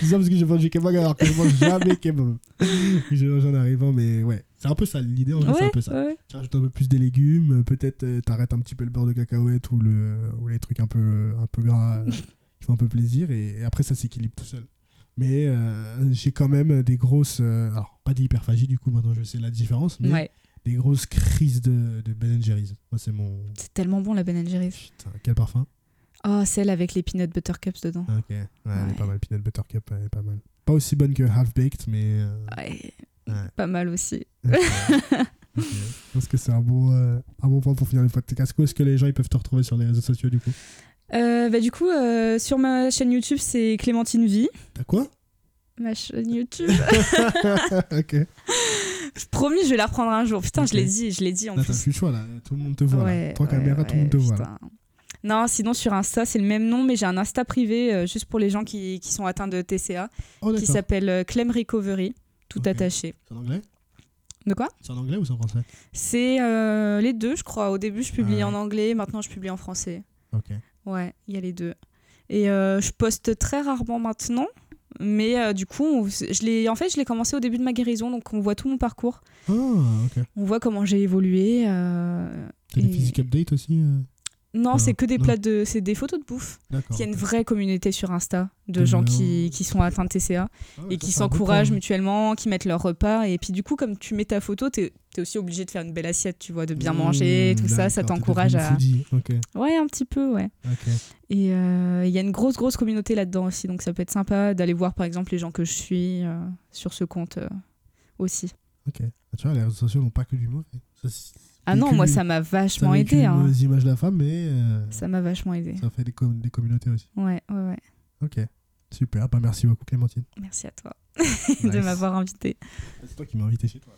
c'est ça parce que mange du kebab alors que je mange jamais kebab. Je mange en arrivant, mais ouais. C'est un peu ça, l'idée en vrai, c'est un peu ça. Tu rajoutes un peu plus des légumes, euh, peut-être euh, t'arrêtes un petit peu le beurre de cacahuète ou, le, ou les trucs un peu, un peu gras un peu plaisir et, et après ça s'équilibre tout seul. Mais euh, j'ai quand même des grosses, euh, alors pas d'hyperphagie du coup maintenant je sais la différence, mais Ouais. des grosses crises de, de Ben Jerry's. Moi c'est mon... C'est tellement bon la Ben Jerry's. Putain, quel parfum Oh, celle avec les peanut butter cups dedans. Ah, Ok, ouais, elle est pas mal, Peanut Butter Cup, elle est pas mal. Pas aussi bonne que Half Baked, mais... euh, pas mal aussi. Ok. Ok. Je pense que c'est un bon, euh, un bon point pour finir le podcast. Est-ce que les gens ils peuvent te retrouver sur les réseaux sociaux du coup? Euh, bah, du coup, euh, sur ma chaîne YouTube, c'est Clémentine Vie. T'as quoi? Ma chaîne YouTube. Ok. Promis, je vais la reprendre un jour. Putain, je l'ai dit, je l'ai dit en Là, t'as plus. plus le choix là. Tout le monde te voit. là. Ouais, Trois ouais, caméras, tout le monde te voit. là. Non, sinon sur Insta, c'est le même nom, mais j'ai un Insta privé euh, juste pour les gens qui, qui sont atteints de TCA, Oh qui s'appelle euh, Clem Recovery, tout attaché. C'est en anglais? De quoi? C'est en anglais ou c'est en français? C'est euh, les deux, je crois. Au début, je publiais Ah ouais. en anglais, maintenant je publie en français. Ok. Ouais, il y a les deux. Et euh, je poste très rarement maintenant. Mais euh, du coup, on- je l'ai, en fait, je l'ai commencé au début de ma guérison, donc on voit tout mon parcours. Ah, ok. On voit comment j'ai évolué. euh, T'as des Et- physique update aussi euh Non, c'est que des plats de, c'est des photos de bouffe. Il y a une vraie communauté sur Insta de gens qui, qui sont atteints de TCA Ah ouais, et qui s'encouragent mutuellement, qui mettent leur repas. Et puis du coup, comme tu mets ta photo, t'es es aussi obligé de faire une belle assiette, tu vois, de bien Mmh, manger, tout ça, ça t'encourage à. foodie, Ok, Ouais, un petit peu, ouais. Et euh, il y a une grosse, grosse communauté là-dedans aussi, donc ça peut être sympa d'aller voir par exemple les gens que je suis euh, sur ce compte euh, aussi. ok. Ah, Tu vois, les réseaux sociaux n'ont pas que du. Ça, c'est- Ah non, moi ça m'a vachement aidé. Hein. mauvaise image de la femme, mais euh, Ça m'a vachement aidé. ça fait des, com- des communautés aussi. Ouais, ouais, ouais. Ok, super. Bah, merci beaucoup, Clémentine. Merci à toi Nice. de m'avoir invité. C'est toi qui m'as invité chez toi.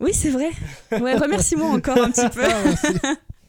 Oui, c'est vrai. Ouais, remercie-moi encore un petit peu. Ah.